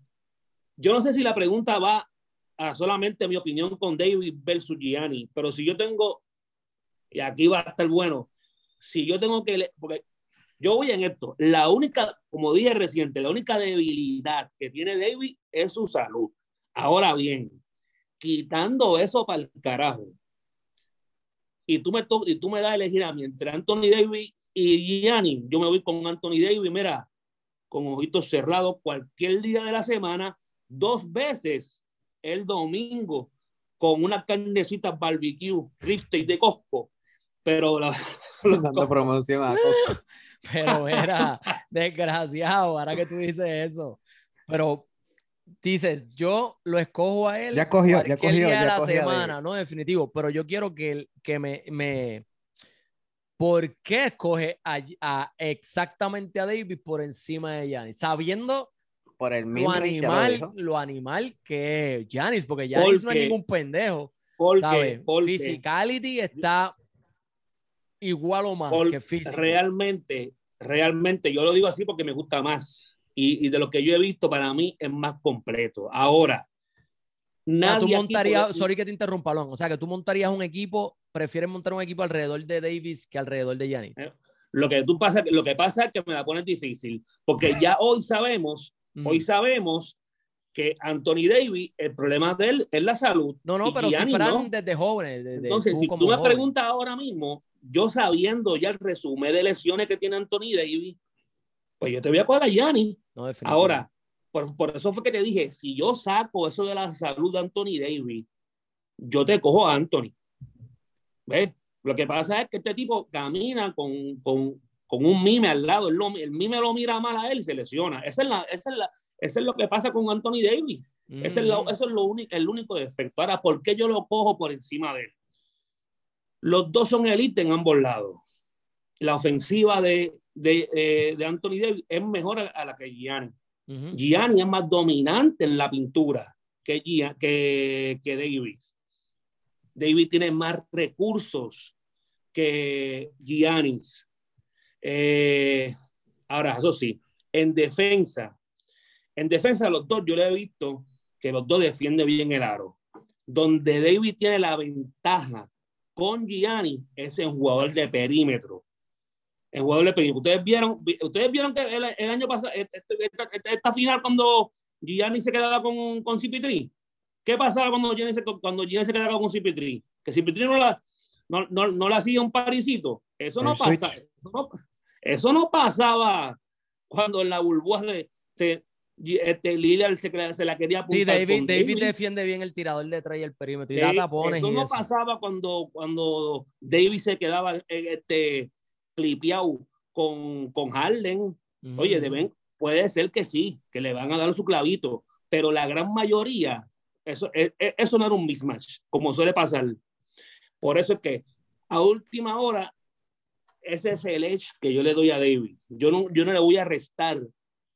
yo no sé si la pregunta va a solamente mi opinión con David versus Gianni, pero si yo tengo, y aquí va a estar bueno, si yo tengo que, porque yo voy en esto, la única, como dije reciente, la única debilidad que tiene David es su salud. Ahora bien, quitando eso para el carajo. Y tú, me y tú me das a elegir a mí entre Anthony Davis y Gianni. Yo me voy con Anthony Davis, mira, con ojitos cerrados, cualquier día de la semana, dos veces el domingo, con una carnecita barbecue, y de Costco. Pero la, dando promoción a Costco. Pero era desgraciado, ahora que tú dices eso. Pero dices, yo lo escojo a él. Ya cogió, ya cogió. Día de la semana, no, definitivo. Pero yo quiero que, que me, me. ¿Por qué escoge a, exactamente a David por encima de Giannis? Sabiendo por el lo animal, lo, animal que es Giannis, porque Giannis no es ningún pendejo. Porque, Physicality está igual o más que físico. Realmente, realmente, yo lo digo así porque me gusta más y, de lo que yo he visto, para mí es más completo. Ahora, nadie. tú montarías, sorry que te interrumpa, Lon. O sea, que tú montarías un equipo, prefieres montar un equipo alrededor de Davis que alrededor de Giannis. Eh, lo que, tú pasa, lo que pasa es que me la pones difícil, porque ya hoy sabemos, hoy sabemos que Anthony Davis, el problema de él es la salud. No, no, pero Giannis, si fueran desde jóvenes. Entonces, si tú me preguntas ahora mismo, yo sabiendo ya el resumen de lesiones que tiene Anthony Davis, pues yo te voy a coger a Yanni. Ahora, por, por, eso fue que te dije, si yo saco eso de la salud de Anthony Davis, yo te cojo a Anthony. ¿Ves? Lo que pasa es que este tipo camina con, con, con un mime al lado, el, el, mime lo mira mal a él y se lesiona. Esa es, la, esa es, la, eso es lo que pasa con Anthony Davis. es, lo, eso es lo único, el único defecto. Ahora, ¿por qué yo lo cojo por encima de él? Los dos son élite en ambos lados. La ofensiva de, de, eh, de Anthony Davis es mejor a, la que Gianni. Gianni es más dominante en la pintura que, que, que Davis. Davis tiene más recursos que Giannis. Eh, ahora, eso sí, en defensa, en defensa los dos, yo le he visto que los dos defienden bien el aro. Donde David tiene la ventaja con Gianni es en jugador de perímetro en jugador de pequeño. Ustedes vieron, ustedes vieron que el, año pasado, este, esta, esta, final cuando Gianni se quedaba con, con CP3. ¿Qué pasaba cuando Gianni se, cuando Gianni se quedaba con CP3? Que CP3 no la, no, no, no le hacía un parisito. Eso no pasa. Eso no, pasaba cuando en la burbuja de, se, este, Lillard se, se, la quería apuntar. Sí, David, David, defiende bien el tirador detrás y el perímetro. Y eso no pasaba cuando, cuando David se quedaba este, clipeado con, con Harden. Oye, deben, puede ser que sí, que le van a dar su clavito, pero la gran mayoría, eso, e, e, eso no era un mismatch, como suele pasar. Por eso es que a última hora, ese es el edge que yo le doy a David. Yo no, yo no le voy a restar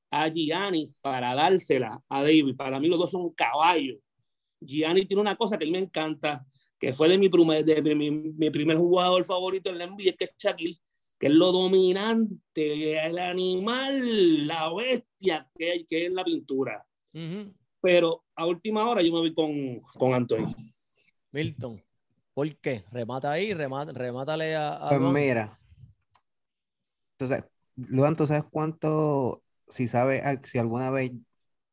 a Giannis para dársela a David. Para mí los dos son caballos. Giannis tiene una cosa que a mí me encanta, que fue de mi primer, de mi, mi primer jugador favorito en la NBA, que es Shaquille, que es lo dominante, el animal, la bestia que, hay, que es la pintura. Pero a última hora yo me voy con, con Anthony. Milton, ¿por qué? Remata ahí, remata, remátale a... a pues mira, entonces, Luan, ¿tú sabes cuánto si sabe si alguna vez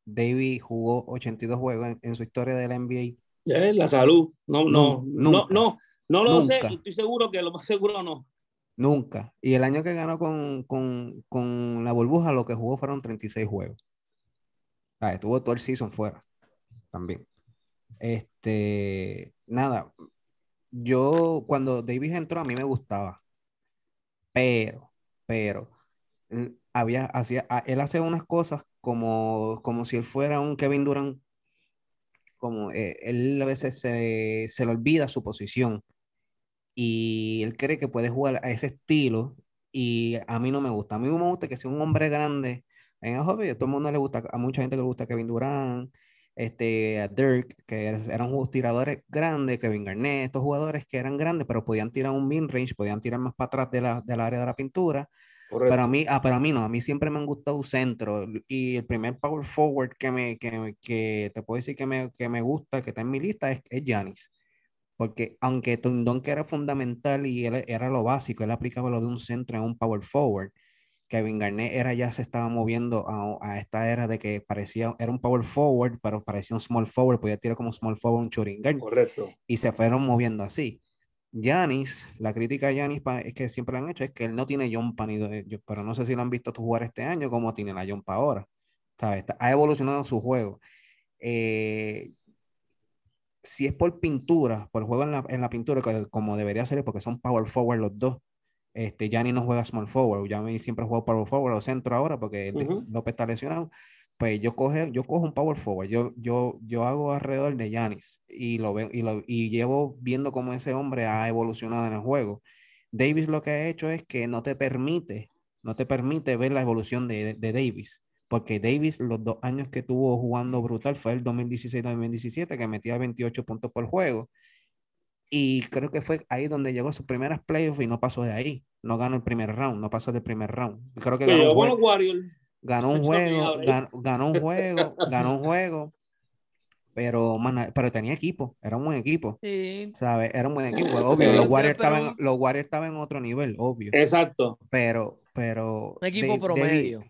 David jugó 82 juegos en, su historia de la NBA. la salud. No, no, no, no, no, lo sé. Estoy seguro que lo más seguro no. Nunca. Y el año que ganó con, con, con la burbuja, lo que jugó fueron 36 juegos. Ah, estuvo todo el season fuera. También. Este, nada. Yo, cuando David entró, a mí me gustaba. Pero, pero, había, hacía, él hace unas cosas como, como si él fuera un Kevin Durant, como eh, él a veces se, se, le olvida su posición y él cree que puede jugar a ese estilo y a mí no me gusta. A mí me gusta que sea un hombre grande en el hobby, a todo el mundo le gusta, a mucha gente le gusta Kevin Durant, este, a Dirk, que eran tiradores grandes, Kevin Garnett, estos jugadores que eran grandes, pero podían tirar un mid range, podían tirar más para atrás de la, del área de la pintura pero a mí, ah, pero a mí no, a mí siempre me han gustado centro. Y el primer power forward que, me, que, que te puedo decir que me, que me gusta, que está en mi lista, es, Giannis. Porque aunque Tundon que era fundamental y él, era lo básico, él aplicaba lo de un centro en un power forward. Kevin Garnett era ya se estaba moviendo a, a, esta era de que parecía, era un power forward, pero parecía un small forward, podía tirar como small forward un shooting guard. Correcto. Y se fueron moviendo así. Yanis, la crítica a Yanis es que siempre han hecho es que él no tiene jumpa ni pero no sé si lo han visto jugar este año como tiene la jumpa ahora. ¿sabes? Ha evolucionado su juego. Eh, si es por pintura, por juego en la, en la, pintura, como debería ser, porque son power forward los dos. Este, Gianni no juega small forward, Gianni siempre juega power forward o centro ahora porque López está lesionado pues yo, coge, yo cojo un power forward, yo, yo, yo hago alrededor de Yanis y lo veo y, lo, y llevo viendo cómo ese hombre ha evolucionado en el juego. Davis lo que ha hecho es que no te permite, no te permite ver la evolución de, de Davis, porque Davis los dos años que tuvo jugando brutal fue el 2016-2017, que metía 28 puntos por juego. Y creo que fue ahí donde llegó sus primeras playoffs y no pasó de ahí. No ganó el primer round, no pasó del primer round. Creo que ganó ganó un juego, ganó, un juego, ganó un juego, pero, pero tenía equipo, era un buen equipo, sí. ¿sabes? Era un buen equipo, obvio, los Warriors, estaban, los Warriors estaban en otro nivel, obvio. Exacto. Pero, pero... Un equipo promedio.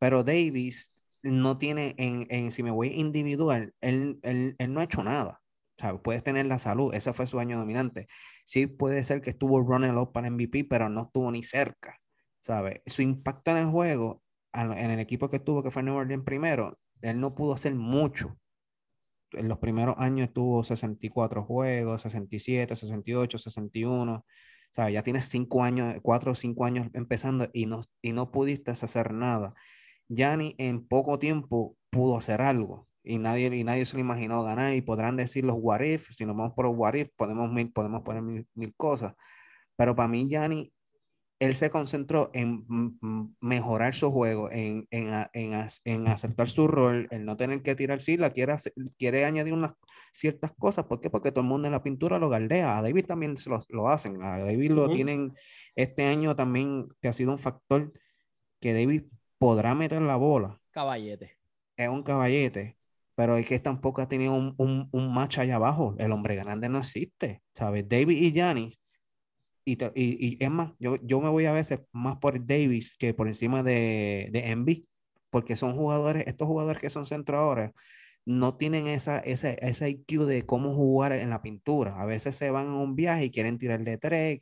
Pero Davis no tiene, en, en, si me voy individual, él, él, él no ha hecho nada. ¿sabes? Puedes tener la salud, ese fue su año dominante. Sí puede ser que estuvo running up para MVP, pero no estuvo ni cerca, ¿sabes? Su impacto en el juego en el equipo que estuvo, que fue New Orleans primero, él no pudo hacer mucho. En los primeros años tuvo 64 juegos, 67, 68, 61. ¿Sabes? Ya tienes 5 años, 4 o 5 años empezando y no, y no pudiste hacer nada. Yanni en poco tiempo pudo hacer algo y nadie, y nadie se lo imaginó ganar y podrán decir los what if, si nos vamos por los what if, podemos, podemos poner mil, mil cosas. Pero para mí, Yanni él se concentró en mejorar su juego, en, en, en, en, aceptar su rol, en no tener que tirar sí, la quiere, quiere añadir unas ciertas cosas. ¿Por qué? Porque todo el mundo en la pintura lo galdea. A David también se lo, lo hacen. A David lo tienen este año también, que ha sido un factor que David podrá meter la bola. Caballete. Es un caballete. Pero es que tampoco ha tenido un, un, un match allá abajo. El hombre grande no existe. ¿Sabes? David y Janis y, y, es más, yo, yo me voy a veces más por Davis que por encima de, de Envy, porque son jugadores, estos jugadores que son centro ahora, no tienen esa, ese, ese IQ de cómo jugar en la pintura. A veces se van a un viaje y quieren tirar de tres,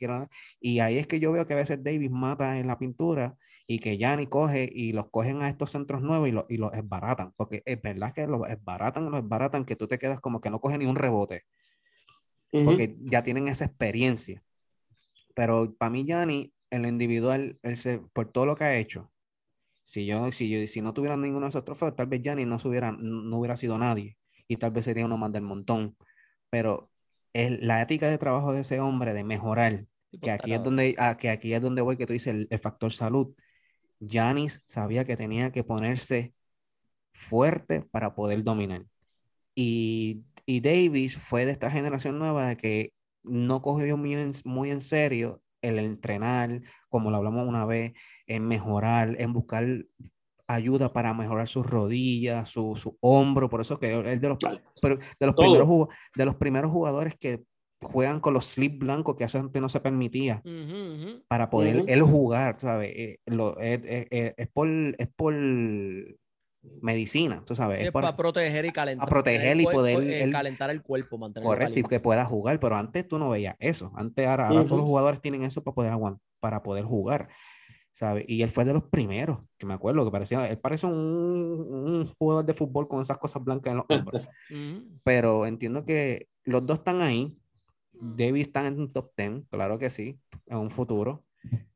y ahí es que yo veo que a veces Davis mata en la pintura y que Yanni coge y los cogen a estos centros nuevos y, y los esbaratan, porque es verdad que los esbaratan, los esbaratan, que tú te quedas como que no coge ni un rebote, porque ya tienen esa experiencia. Pero para mí, Yanni, el individual, por todo lo que ha hecho, si yo, si yo, si no tuviera ninguno de esos trofeos, tal vez Gianni no, hubiera, no hubiera sido nadie y tal vez sería uno más del montón. Pero el, la ética de trabajo de ese hombre de mejorar, que aquí, es donde, ah, que aquí es donde voy, que tú dices el, factor salud. Giannis sabía que tenía que ponerse fuerte para poder dominar. Y, y Davis fue de esta generación nueva de que no cogió muy muy en serio el entrenar, como lo hablamos una vez, en mejorar, en buscar ayuda para mejorar sus rodillas, su, su hombro, por eso que es de los, de, los primeros, de los primeros jugadores que juegan con los slip blancos que hace antes no se permitía para poder él jugar, ¿sabes? Eh, lo, es, es, por, es por medicina, tú sabes. Es para proteger y calentar. A proteger y poder el, calentar el cuerpo, mantenerlo Correcto, y que pueda jugar, pero antes tú no veías eso. Antes, ahora, todos los jugadores tienen eso para poder, para poder jugar, ¿sabes? Y él fue de los primeros, que me acuerdo, que parecía, él parece un, un jugador de fútbol con esas cosas blancas en los hombros. pero entiendo que los dos están ahí. Davis está en un top 10, claro que sí, en un futuro.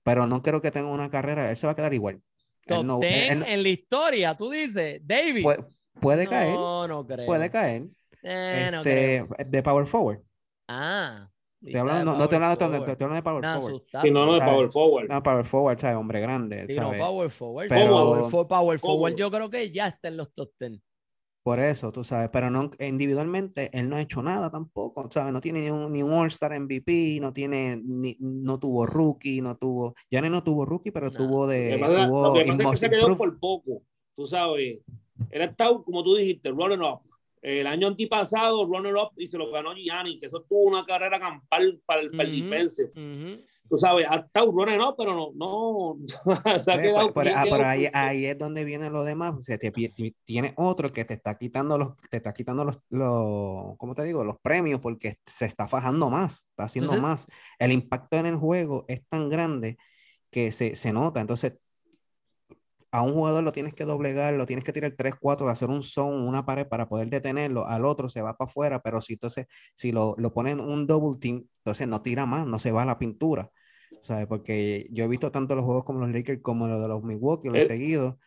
Pero no creo que tenga una carrera, él se va a quedar igual. Top en la historia, tú dices, David. Puede, caer. No, no creo. Puede caer. Eh, este, De Power Forward. Ah. Te hablando, no, te hablando, te, hablando de Power Forward. Sí, no, no, de Power Forward. No, Power Forward, ¿sabes? Hombre grande. Sí, no, Power Forward. Pero... Power, Power Forward, yo creo que ya está en los top 10. Por eso, tú sabes, pero no individualmente él no ha hecho nada tampoco, ¿sabes? No tiene ni un, ni un All-Star MVP, no tiene, ni, no tuvo rookie, no tuvo, ya no tuvo rookie, pero tuvo de. Lo que pasa, es que se quedó por poco, tú sabes. Él ha estado, como tú dijiste, running up. El año antipasado, runner up y se lo ganó Gianni, que eso tuvo una carrera campal para el, para el defensive tú sabes, ha estado running no, pero no, no, se ha quedado. Pero, ah, ahí, ahí, es donde viene lo demás. O sea, te, tiene otro que te está quitando los, te está quitando los, los, ¿cómo te digo? Los premios porque se está fajando más, está haciendo más. El impacto en el juego es tan grande que se, se nota. Entonces, a un jugador lo tienes que doblegar, lo tienes que tirar 3, 4, hacer un zone, una pared para poder detenerlo, al otro se va para afuera, pero si entonces, si lo, lo ponen un double team, entonces no tira más, no se va a la pintura. ¿sabes? Porque yo he visto tanto los juegos como los Lakers como los de los Milwaukee, lo he eh. seguido.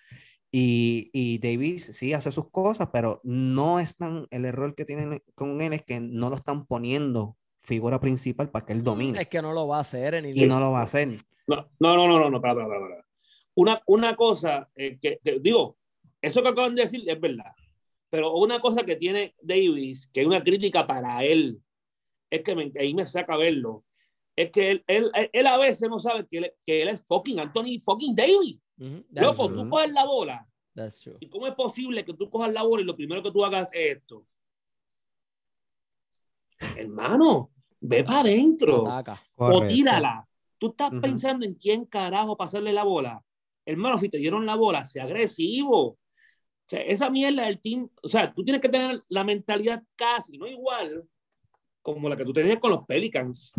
Y, y, Davis sí hace sus cosas, pero no es tan, el error que tienen con él es que no lo están poniendo figura principal para que él domine. Es que no lo va a hacer. En y no lo va a hacer. No, no, no, no, no, para, para, para. Una, una cosa eh, que, digo, eso que acaban de decir es verdad, pero una cosa que tiene Davis, que es una crítica para él, es que me, ahí me saca verlo, es que él, él, él, a veces no sabe que él, que él es fucking Anthony fucking Davis. Loco, tú coges la bola. ¿Y cómo es posible que tú cojas la bola y lo primero que tú hagas es esto? Hermano, ve para adentro o tírala. Tú estás pensando en quién carajo pasarle la bola. Hermano, si te dieron la bola, sea agresivo. O sea, esa mierda del team, o sea, tú tienes que tener la mentalidad casi, no igual, como la que tú tenías con los Pelicans.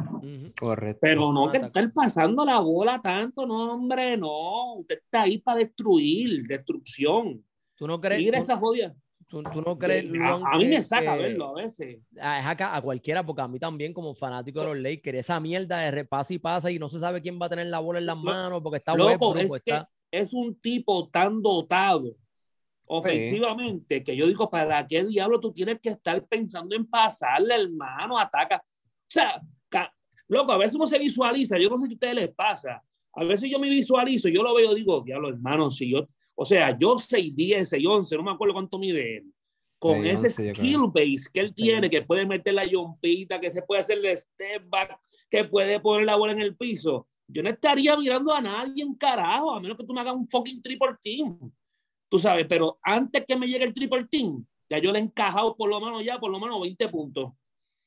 Correcto. Pero no que estar pasando la bola tanto, no, hombre, no. Usted está ahí para destruir, destrucción. ¿Tú no crees? Mira esa jodida. ¿Tú, no crees? A, mí me saca verlo a veces. Ah, es acá, a cualquiera, porque a mí también, como fanático de los Lakers, esa mierda de repasa y pasa y no se sabe quién va a tener la bola en las manos porque está loco. es, está... es un tipo tan dotado ofensivamente, que yo digo, ¿para qué diablo tú tienes que estar pensando en pasarle, hermano? Ataca. O sea, loco, a veces uno se visualiza, yo no sé si a ustedes les pasa, a veces yo me visualizo, yo lo veo, digo, diablo, hermano, si yo, o sea, yo 6, 10, 6, 11, no me acuerdo cuánto mide él, con ese skill base que él tiene, que puede meter la yompita, que se puede hacer el step back, que puede poner la bola en el piso, yo no estaría mirando a nadie en carajo, a menos que tú me hagas un fucking triple team tú sabes, pero antes que me llegue el triple team, ya yo le he encajado por lo menos ya, por lo menos 20 puntos.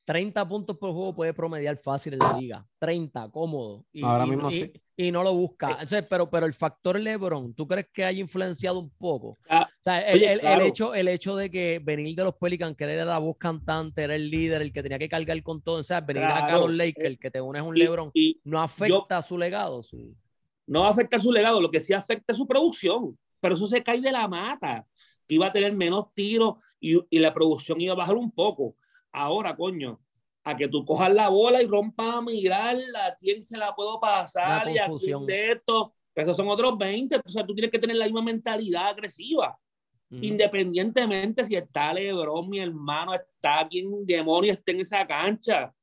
30 puntos por juego puede promediar fácil en la liga. 30, cómodo. Y, Ahora y- mismo y- sí. y no lo busca. Entonces, pero, pero el factor LeBron, ¿tú crees que haya influenciado un poco? Ah, O sea, el, oye, el- el claro. hecho, el hecho de que venir de los Pelicans, que era la voz cantante, era el líder, el que tenía que cargar con todo, o sea, venir acá a los Lakers, eh, que te unes a un y- LeBron, y no afecta su legado. su- no va a afectar su legado, lo que sí afecta es su producción, pero eso se cae de la mata, que iba a tener menos tiros y, y la producción iba a bajar un poco. Ahora, coño, a que tú cojas la bola y rompas a mirarla, a quién se la puedo pasar y a quién de esto, pues esos son otros 20, o sea, tú tienes que tener la misma mentalidad agresiva, independientemente si está Lebron, mi hermano, está bien demonio, está en esa cancha,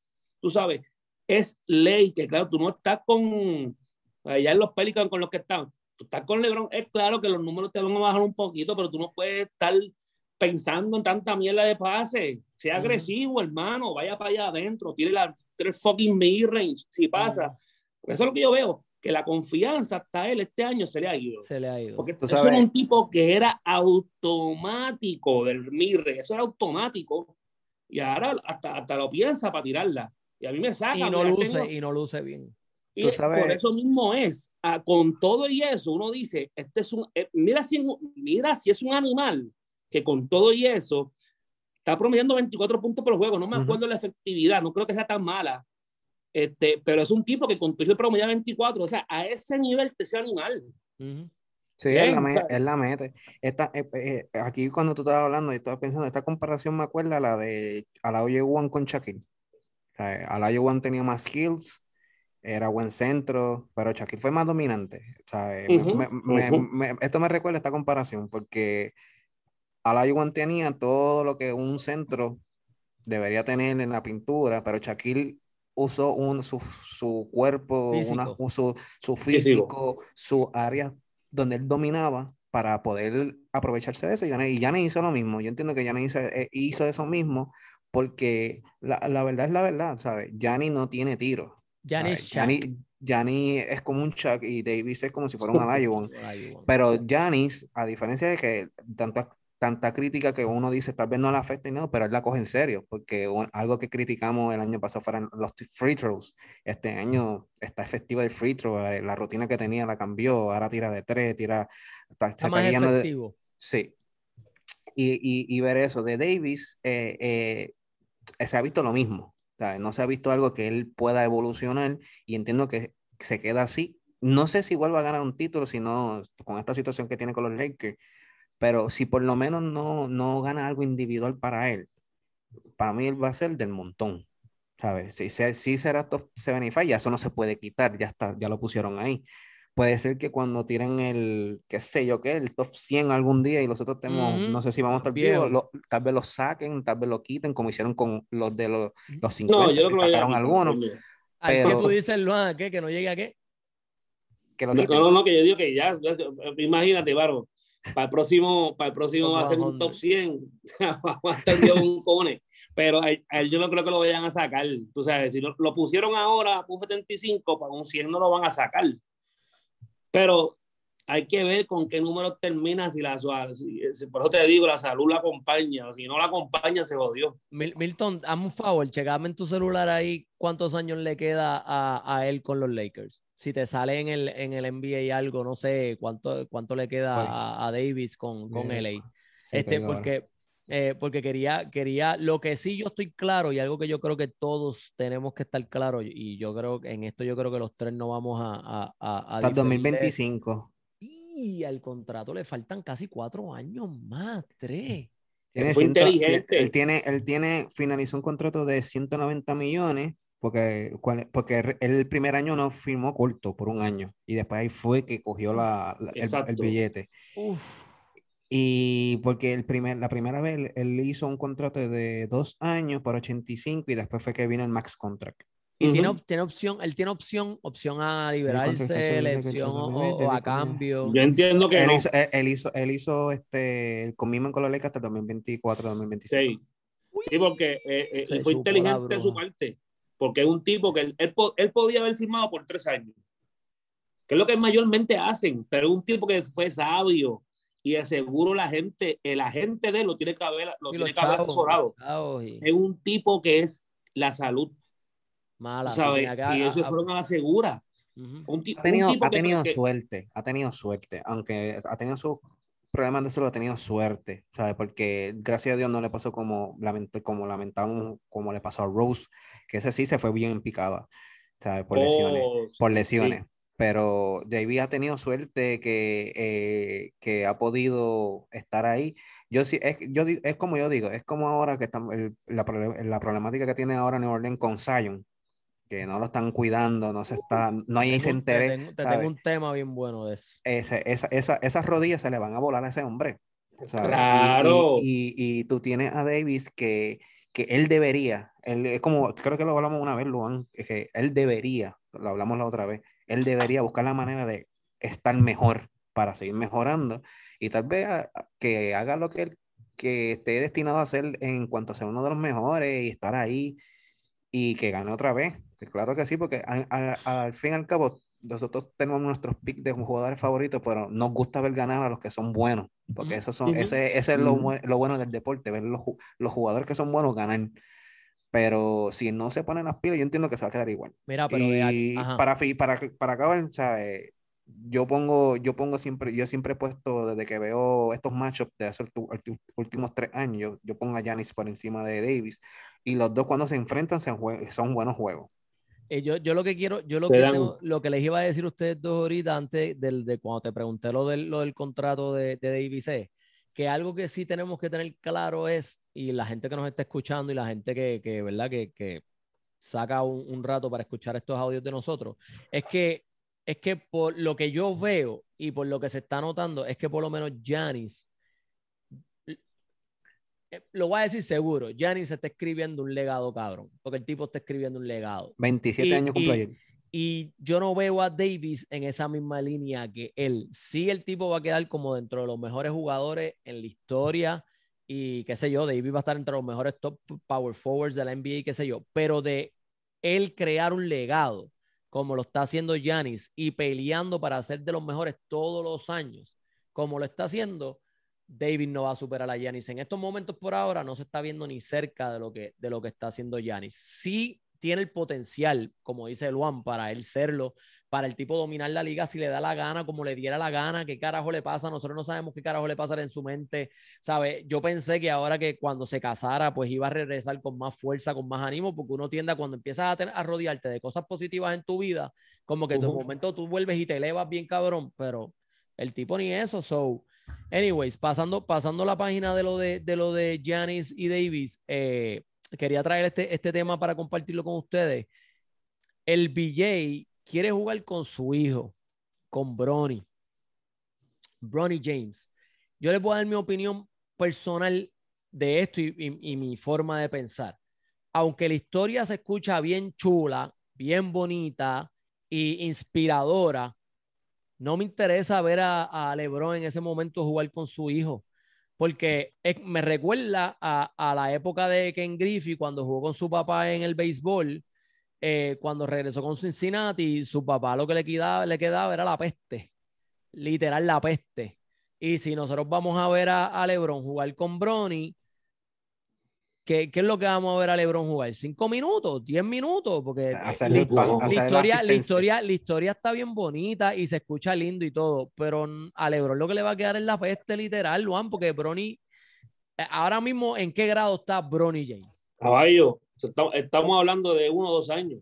tú sabes, es ley que claro, tú no estás con allá en los Pelicans con los que están, tú estás con LeBron, es claro que los números te van a bajar un poquito, pero tú no puedes estar pensando en tanta mierda de pase, sea agresivo, hermano, vaya para allá adentro, tire la tres fucking mid-range, si pasa, Porque eso es lo que yo veo, que la confianza hasta él este año se le ha ido. Se le ha ido. Porque Tú eso era un tipo que era automático del mirre, eso era automático. Y ahora hasta, hasta lo piensa para tirarla. Y a mí me saca. y no luce, tengo- y no luce bien. y Tú sabes- por eso mismo es, ah, con todo y eso, uno dice, este es un, eh, mira, si, mira si es un animal que con todo y eso está promediando 24 puntos por juego. No me acuerdo la efectividad, no creo que sea tan mala. Este, pero es un tipo que con eso promedia 24. O sea, a ese nivel te sea animal. Ujú. Sí, Bien, él la, me- él la mete. Esta, eh, eh, aquí cuando tú estabas hablando, yo estaba pensando, esta comparación me acuerda a la de Alaoye One con Shaquille. O sea, Alaoye One tenía más skills, era buen centro, pero Shaquille fue más dominante. ¿sabes? Me- Ujú, me- me- ujú. me- esto me recuerda esta comparación porque One tenía todo lo que un centro debería tener en la pintura, pero Shaquille usó un, su, su cuerpo, una, su, su Físico. su área donde él dominaba para poder aprovecharse de eso. Y Giannis, y Giannis hizo lo mismo. Yo entiendo que Giannis hizo, eh, hizo eso mismo porque la, la verdad es la verdad, ¿sabes? Giannis no tiene tiro. Giannis. Giannis, Giannis es como un Chuck y Davis es como si fuera un Olajuwon. Olajuwon. Pero Giannis, a diferencia de que tanta, tanta crítica que uno dice tal vez no la afecta y no, pero él la coge en serio, porque un- algo que criticamos el año pasado fueron los free throws. Este año está efectivo el free throw, eh, la rutina que tenía la cambió, ahora tira de tres, tira, está, Está más guiando de- efectivo. Sí. Y, y, y ver eso de Davis, eh, eh, se ha visto lo mismo. ¿sabes? No se ha visto algo que él pueda evolucionar y entiendo que se queda así. No sé si vuelva a ganar un título, sino con esta situación que tiene con los Lakers, pero si por lo menos no, no gana algo individual para él, para mí él va a ser del montón. ¿Sabes? Si, se- si será top 75, ya eso no se puede quitar, ya está, ya lo pusieron ahí. Puede ser que cuando tiren el, qué sé yo qué, el top 100 algún día y nosotros tenemos, Ujú. no sé si vamos a estar vivos, lo- tal vez lo saquen, tal vez lo quiten, como hicieron con los de los, los 50, No, yo creo que algunos, ¿A qué pero- tú dices, Luan? ¿A qué? ¿Que no llegue a qué? que lo No, no, no, que yo digo que ya, ya, imagínate, Baro, para el próximo, para el próximo va a ser un top 100, vamos a estar un cone, pero a, a él yo no creo que lo vayan a sacar, tú sabes, si lo, lo pusieron ahora un 75, para un 100 no lo van a sacar, pero hay que ver con qué número termina, si la, si- si- por eso te digo, la salud la acompaña, si no la acompaña se jodió. Mil- Milton, hazme un favor, checame en tu celular ahí cuántos años le queda a, a él con los Lakers. Si te sale en el, en el NBA algo, no sé cuánto, cuánto le queda a, a Davis con, con. LA. Sí, Este, porque, eh, porque quería, quería, lo que sí yo estoy claro y algo que yo creo que todos tenemos que estar claros, y yo creo que en esto yo creo que los tres no vamos a, a, a, a Hasta el diferir de- 2025. Y al contrato le faltan casi cuatro años más, tres. Tiene ciento- inteligente. Él tiene, él tiene, finalizó un contrato de 190 millones porque, porque el primer año no firmó corto por un año y después ahí fue que cogió la, la- el- el, billete. Uf. Y porque el primer, la primera vez él, él hizo un contrato de dos años por 85 y después fue que vino el max contract. Y tiene, Ujú. op- tiene opción, él tiene opción, opción a liberarse, elección o, o a tiene- cambio. Yo entiendo que Él no. hizo, él, él hizo, él hizo este, el commitment con los Lakers hasta el 2024, 2025. Sí, sí porque eh, eh, fue la inteligente de su parte, porque es un tipo que él, él, po- él podía haber firmado por tres años, que es lo que mayormente hacen, pero es un tipo que fue sabio y de seguro la gente, el agente de él lo tiene que haber, lo tiene que haber asesorado. y- Es un tipo que es la salud. Mala. ¿sabes? que- y ellos a- fueron a la segura. Ujú. Un, ti- Ha un tenido, tipo ha que- tenido que- suerte, ha tenido suerte, aunque ha tenido sus problemas de salud, ha tenido suerte, ¿sabes? Porque gracias a Dios no le pasó como, lament como lamentamos, como le pasó a Rose, que ese sí se fue bien en picada, ¿sabes? Por lesiones, Oh, por sí. lesiones. Pero David ha tenido suerte que, eh, que ha podido estar ahí. Yo sí, es, yo, es como yo digo, es como ahora que estamos, el- la, la problemática que tiene ahora New Orleans con Zion, que no lo están cuidando, no se está, no hay ese te interés. tengo- te tengo un tema bien bueno de eso. ese- esa, esa- esas rodillas se le van a volar a ese hombre. Claro. Y, y- y tú tienes a Davis que, que él debería, él, es como, creo que lo hablamos una vez, Luan, es que él debería, lo hablamos la otra vez, él debería buscar la manera de estar mejor para seguir mejorando y tal vez a- que haga lo que él que esté destinado a hacer en cuanto a ser uno de los mejores y estar ahí y que gane otra vez. Claro que sí, porque al fin y al cabo nosotros tenemos nuestros picks de jugadores favoritos, pero nos gusta ver ganar a los que son buenos, porque esos son, ese, ese es lo, bueno del deporte, ver los, los jugadores que son buenos ganar. Pero si no se ponen las pilas, yo entiendo que se va a quedar igual. Mira, pero Y para, para, para acabar, ¿sabes? Yo pongo, yo pongo siempre, yo siempre he puesto desde que veo estos matchups de hace últimos tres años, yo, yo pongo a Giannis por encima de Davis. Y los dos cuando se enfrentan jue- son buenos juegos. Eh, yo, yo lo que quiero, yo lo que, tengo- lo que les iba a decir a ustedes dos ahorita antes del, de cuando te pregunté lo del, lo del contrato de, de Davis que algo que sí tenemos que tener claro es, y la gente que nos está escuchando y la gente que, que ¿verdad? Que, que saca un, un rato para escuchar estos audios de nosotros, es que, es que por lo que yo veo y por lo que se está notando, es que por lo menos eh, lo voy a decir seguro, Giannis está escribiendo un legado, cabrón, porque el tipo está escribiendo un legado. 27 Y- años cumple y-. Y yo no veo a Davis en esa misma línea que él. Sí, el tipo va a quedar como dentro de los mejores jugadores en la historia y qué sé yo, Davis va a estar entre los mejores top power forwards de la NBA, qué sé yo, pero de él crear un legado como lo está haciendo Giannis y peleando para ser de los mejores todos los años, como lo está haciendo, Davis no va a superar a Giannis. En estos momentos por ahora no se está viendo ni cerca de lo que, de lo que está haciendo Giannis. Sí tiene el potencial, como dice Luan, para él serlo, para el tipo dominar la liga si le da la gana, como le diera la gana, qué carajo le pasa, nosotros no sabemos qué carajo le pasa en su mente, ¿sabe? Yo pensé que ahora que cuando se casara, pues iba a regresar con más fuerza, con más ánimo, porque uno tiende a cuando empiezas a, tener, a rodearte de cosas positivas en tu vida, como que de Ujú. momento tú vuelves y te elevas bien cabrón, pero el tipo ni eso, so... Anyways, pasando, pasando la página de lo de, de lo de Giannis y Davis, eh, quería traer este, este tema para compartirlo con ustedes. El BJ quiere jugar con su hijo, con Bronny. Bronny James. Yo les voy a dar mi opinión personal de esto y, y- y mi forma de pensar. Aunque la historia se escucha bien chula, bien bonita y inspiradora, no me interesa ver a, LeBron en ese momento jugar con su hijo, porque me recuerda a, a la época de Ken Griffey cuando jugó con su papá en el béisbol, eh, cuando regresó con Cincinnati, su papá lo que le quedaba, le quedaba era la peste, literal la peste. Y si nosotros vamos a ver a, a LeBron jugar con Bronny, ¿qué, ¿qué es lo que vamos a ver a LeBron jugar? ¿Cinco minutos? ¿Diez minutos? Porque Hacer la, la la historia, la, historia, la historia está bien bonita y se escucha lindo y todo, pero a LeBron lo que le va a quedar es la peste literal, Juan, porque Bronny, eh, ahora mismo, ¿en qué grado está Bronny James? Caballo, estamos, estamos hablando de uno o dos años.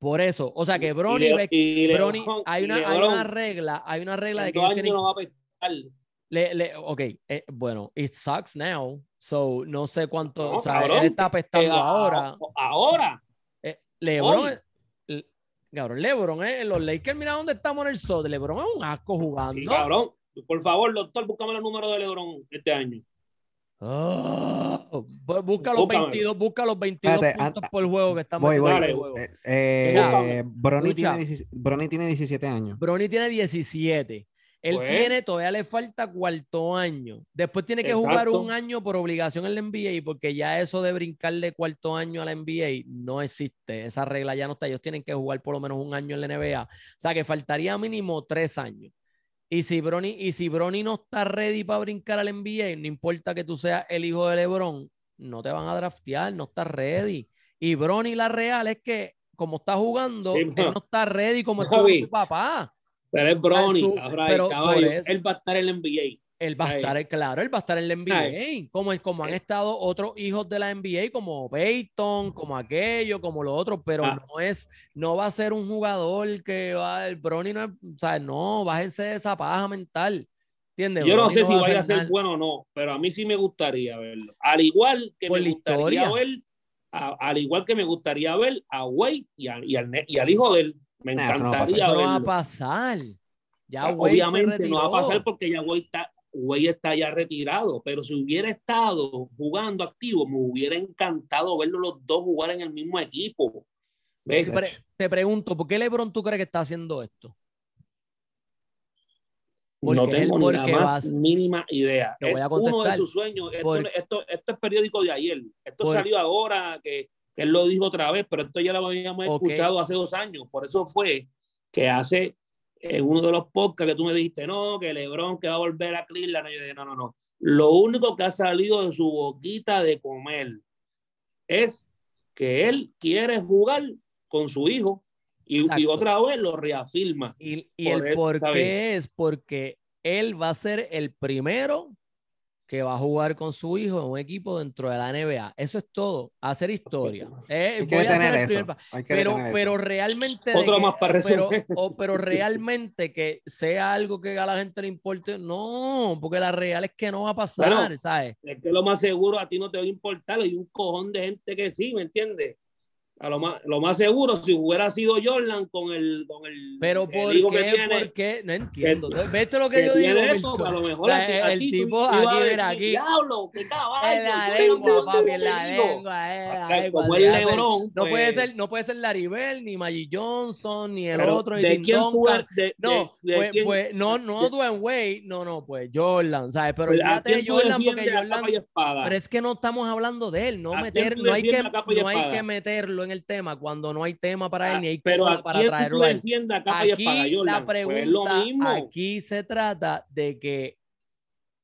Por eso, o sea que Bronny, Y Le- Bronny- hay, una, hay una regla, hay una regla de que dos ellos años tienen, no va a pescar. Le, le- ok, eh, bueno, it sucks now, so no sé cuánto, No, o sea, cabrón, él está apestando Eh, ahora. Ahora. Eh, LeBron, eh, cabrón, LeBron, eh, los Lakers, mira dónde estamos en el sol. LeBron es un asco jugando. Sí, cabrón. Por favor, doctor, búscame los números de LeBron este año. Ah, bu- busca los Búscamelo. 22, busca los 22 Espérate, puntos por juego que estamos Voy, voy. Eh, eh, tiene 17, Bronny tiene 17 años. Bronny tiene 17. Él Pues. tiene, todavía le falta cuarto año. Después tiene que jugar un año por obligación en la NBA, porque ya eso de brincarle cuarto año a la NBA no existe. Esa regla ya no está. Ellos tienen que jugar por lo menos un año en la NBA. O sea que faltaría mínimo tres años. Y si Bronny, y si Bronny no está ready para brincar al NBA, no importa que tú seas el hijo de LeBron, no te van a draftear, no estás ready. Y Bronny la real es que, como está jugando, Sí, él no está ready como Javi. su papá. Pero es Bronny, ahora, pero caballo, él va a estar en la NBA. Él va a estar, claro, él va a estar en la NBA, como, como han Eh. estado otros hijos de la NBA, como Peyton, como aquello, como lo otro, pero Ah. no es, no va a ser un jugador que va, el Bronny no es, o sea, no, bájense de esa paja mental, ¿entiendes? Yo no sé si va vaya a ser bueno o no, pero a mí sí me gustaría verlo. Al igual que Por me gustaría historia. ver, a- al igual que me gustaría ver a Wade y, a- y al, y al hijo de él. Me Nah, eso no va a pasar. encantaría Eso no va a verlo. pasar. Ya se Obviamente no va a pasar porque ya Wade está, Wade está ya retirado, pero si hubiera estado jugando activo, me hubiera encantado verlo los dos jugar en el mismo equipo. ¿Ves? Te, pre- te pregunto, ¿por qué LeBron tú crees que está haciendo esto? no porque tengo ni la más vas- mínima idea. Te voy Es a uno de sus sueños. Esto, Por- esto, esto es periódico de ayer. Esto Por- salió ahora, que él lo dijo otra vez, pero esto ya lo habíamos Ok. escuchado hace dos años. Por eso fue que hace en uno de los podcasts que tú me dijiste, no, que Lebron que va a volver a Cleveland. Y yo dije, no, no, no. Lo único que ha salido de su boquita de comer es que él quiere jugar con su hijo y, y otra vez lo reafirma. Y, y Por el por qué es porque él va a ser el primero que va a jugar con su hijo en un equipo dentro de la NBA. Eso es todo, hacer historia. Eh, Hay que voy a detener el eso. primer Hay que pero, eso. pero realmente. Otro que- más para pero, o- pero realmente que sea algo que a la gente le importe, no, porque la real es que no va a pasar, Bueno, ¿sabes? Es que lo más seguro a ti no te va a importar. Hay un cojón de gente que sí, ¿me entiendes? A lo más, lo más seguro, si hubiera sido Jordan con el, con el, Pero el ¿por que qué? tiene, ¿Por qué? No entiendo. ¿Viste lo que, que yo digo, esto, a lo mejor La- a el ti tipo aquí, mira, aquí. Diablo, qué caballo. En la lengua, papi, en la conmigo". lengua, eh, lengua, Como el Lebron. No pues, puede ser, no puede ser Laribel, ni Maggie Johnson, ni el otro, ni ¿De quién tú? De, No, de- de pues, quién- pues, no, no Dwayne Wade, no, no, pues Jordan, ¿sabes? Pero pues, ¿A fíjate Jordan porque Jordan, pero es que no estamos hablando de él, no ¿A meter, quién tú no hay que, que meterlo en el tema cuando no hay tema para él, Ah, ni hay pero cómodo ¿a para traerlo él. Aquí la Pues es pregunta, lo aquí se trata de que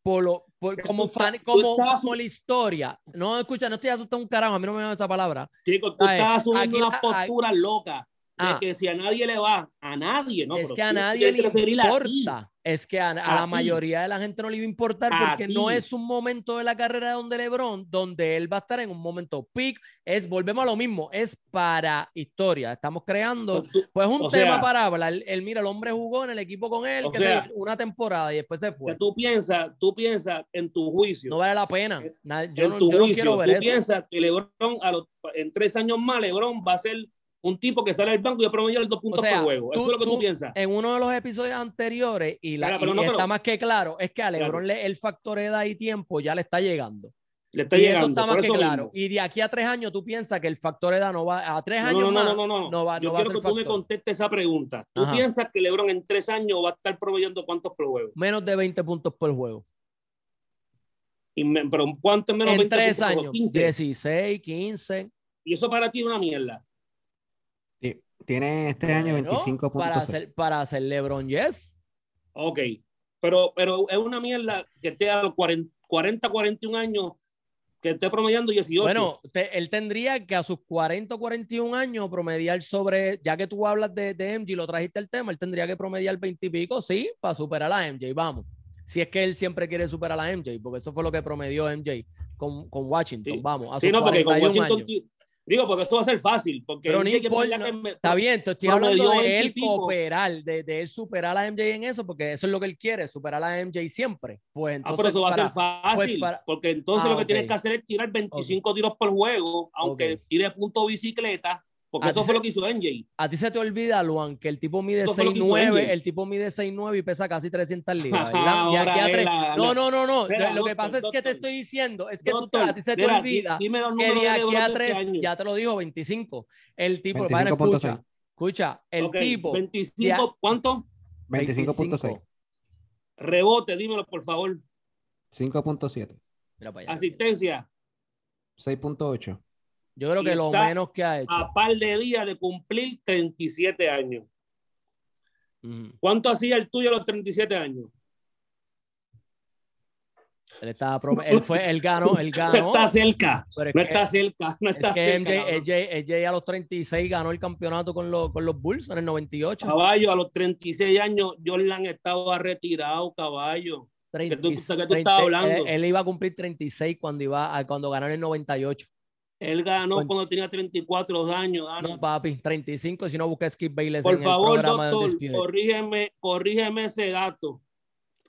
por lo, por- como tú fan, como, estás- como la historia, no escucha, no estoy asustado un carajo, a mí no me da esa palabra. Chicos, tú ¿sabes? estás asumiendo Aquí- unas posturas locas de Ah. que si a nadie le va, a nadie, ¿no? es Pero que a nadie le importa. Es que a, a A la mayoría de la gente no le iba a importar A porque no es un momento de la carrera donde LeBron, donde él va a estar en un momento peak. Es, volvemos a lo mismo, es para historia. Estamos creando, pues, un o tema sea- para hablar. Él, mira, el hombre jugó en el equipo con él, que sea, una temporada y después se fue. que tú piensas, tú piensas en tu juicio. No vale la pena. En- Na- Yo, en no, tu yo no juicio, quiero ver tú eso. piensas que LeBron a los- en tres años más LeBron va a ser un tipo que sale del banco y va a promediar dos puntos sea, por juego. Eso es lo que tú, tú- piensas. En uno de los episodios anteriores, y, la, Claro, y no, está pero- más que claro, es que a Claro. LeBron le- el factor edad y tiempo ya le está llegando. Le está y llegando. eso está más que claro. Y de aquí a tres años tú piensas que el factor edad no va, a tres No, años no, no, más, no, no, no, no va, Yo no va a quiero ser que tú me contestes esa pregunta. ¿Tú Ajá. piensas que LeBron en tres años va a estar promediando cuántos por juego? Menos de 20 puntos por juego. Y me- pero ¿cuánto es menos En 20 tres puntos por juego? años, 15. 16, 15. Y eso para ti es una mierda. Tiene este año Bueno, 25 para puntos. hacer, para hacer LeBron, yes. Ok. Pero, pero es una mierda que esté a los 40, 40 41 años, que esté promediando 18. Bueno, te- él tendría que a sus 40 o 41 años promediar sobre, ya que tú hablas de, de MJ, lo trajiste el tema, él tendría que promediar 20 y pico, sí, para superar a MJ, vamos. Si es que él siempre quiere superar a MJ, porque eso fue lo que promedió MJ con, con Washington, Sí. vamos, a sus sí, no, porque con 41 Washington. años. Digo, porque esto va a ser fácil. Porque Pero no que importa, que me- Está bien, estoy hablando de 20 y él cooperar, de, de él superar a MJ en eso, porque eso es lo que él quiere, superar a MJ siempre. Pues Ah, pero eso va para- a ser fácil. para- Porque entonces Ah, lo que ok. tienes que hacer es tirar 25 tiros por juego, aunque Ok. tire punto bicicleta, porque A eso ti fue se- lo que hizo MJ. A ti se te olvida, Luan, que el tipo mide Eso fue lo que hizo 6'9", MJ. el tipo mide 6'9 y pesa casi 300 libras, ¿verdad? Y Ahora aquí a es tres- la- No, no, no, no. Mira, lo que doctor, pasa es que te estoy diciendo, es que tú- Doctor, a ti se te mira, di- olvida dime los que de aquí a de este tres, año. ya te lo dijo, 25. El tipo, 25.6. bueno, escucha, escucha, el Ok, tipo, 25, ¿cuánto? 25.6. Rebote, dímelo por favor. 5.7. Mira para allá. Asistencia, 6.8. Yo creo que lo menos que ha hecho. a par de días de cumplir 37 años. ¿Cuánto hacía el tuyo a los 37 años? Él, estaba él fue, él ganó, él ganó. está cerca. es No está cerca. No Es está que cerca. MJ, cabrón. MJ, MJ a los 36 ganó el campeonato con los, con los Bulls en el 98. Caballo, a los 36 años, Jordan estaba retirado, caballo. ¿Qué tú- qué tú estás 30 hablando? Él, él iba a cumplir 36 cuando iba a- cuando ganó en el 98. Él ganó Concha. cuando tenía 34 años. Dani. No, papi, 35, si no busca Skip Bayless Por en favor, el programa de doctor, Undisputed. corrígeme, corrígeme ese dato.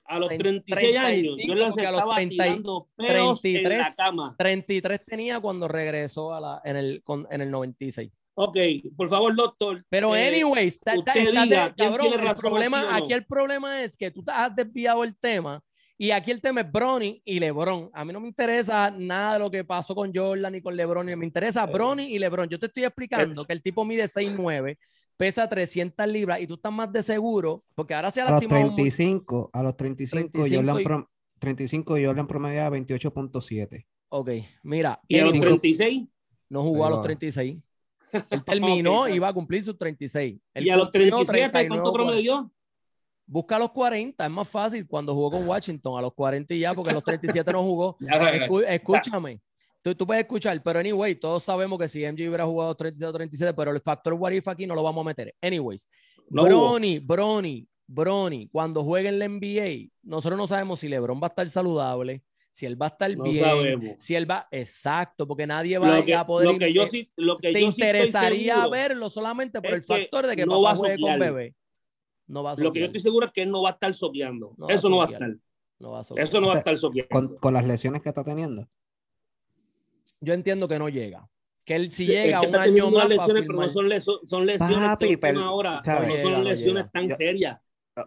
A los Trein- 36 años, 35, Jordan se porque a los estaba 30 tirando peos en la 33. cama. 33 tenía cuando regresó a la, en, el, con- en el 96. Ok, por favor, doctor. Pero eh, anyways, ta- ta- de- diga cabrón, el problema, aquí el problema es que tú te has desviado el tema y aquí el tema es Bronny y LeBron. A mí no me interesa nada de lo que pasó con Jordan y con LeBron, me interesa Bronny y LeBron. Yo te estoy explicando que el tipo mide 6'9", pesa 300 libras y tú estás más de seguro, porque ahora se ha A los lastimado mucho. 35, a los 35, 35 Jordan, y- prom- 35 Jordan promediaba 28.7. Ok, mira, Y a los anyways, 36, no jugó a los Ahí va. 36. Él terminó y iba a cumplir sus 36. Él y a los cumplió 37, 39, ¿cuánto promedió? Busca a los 40, es más fácil cuando jugó con Washington, a los 40 y ya, porque a los 37 no jugó. Escúchame, tú, tú puedes escuchar, pero anyway, todos sabemos que si MJ hubiera jugado 37 o 37, pero el factor what if aquí no lo vamos a meter. Anyways, No. Bronny, Bronny, Bronny, cuando juegue en la NBA, nosotros no sabemos si LeBron va a estar saludable, si él va a estar No bien, sabemos. si él va, exacto, porque nadie va que, a poder. lo que yo sí, lo que te yo interesaría verlo solamente por el factor de que no papá va a juegue con bebé. No va a Lo que yo estoy seguro es que él no va a estar. No a Eso no va a estar. no va a soquear. Eso no va a estar soqueando. Con, con las lesiones que está teniendo. Yo entiendo que no llega. Que él si Sí, llega es que un está año más lesiones, pero no son, leso- son lesiones Papi, de pero, última hora. ¿sabes? No Llega, son lesiones tan Yo- serias.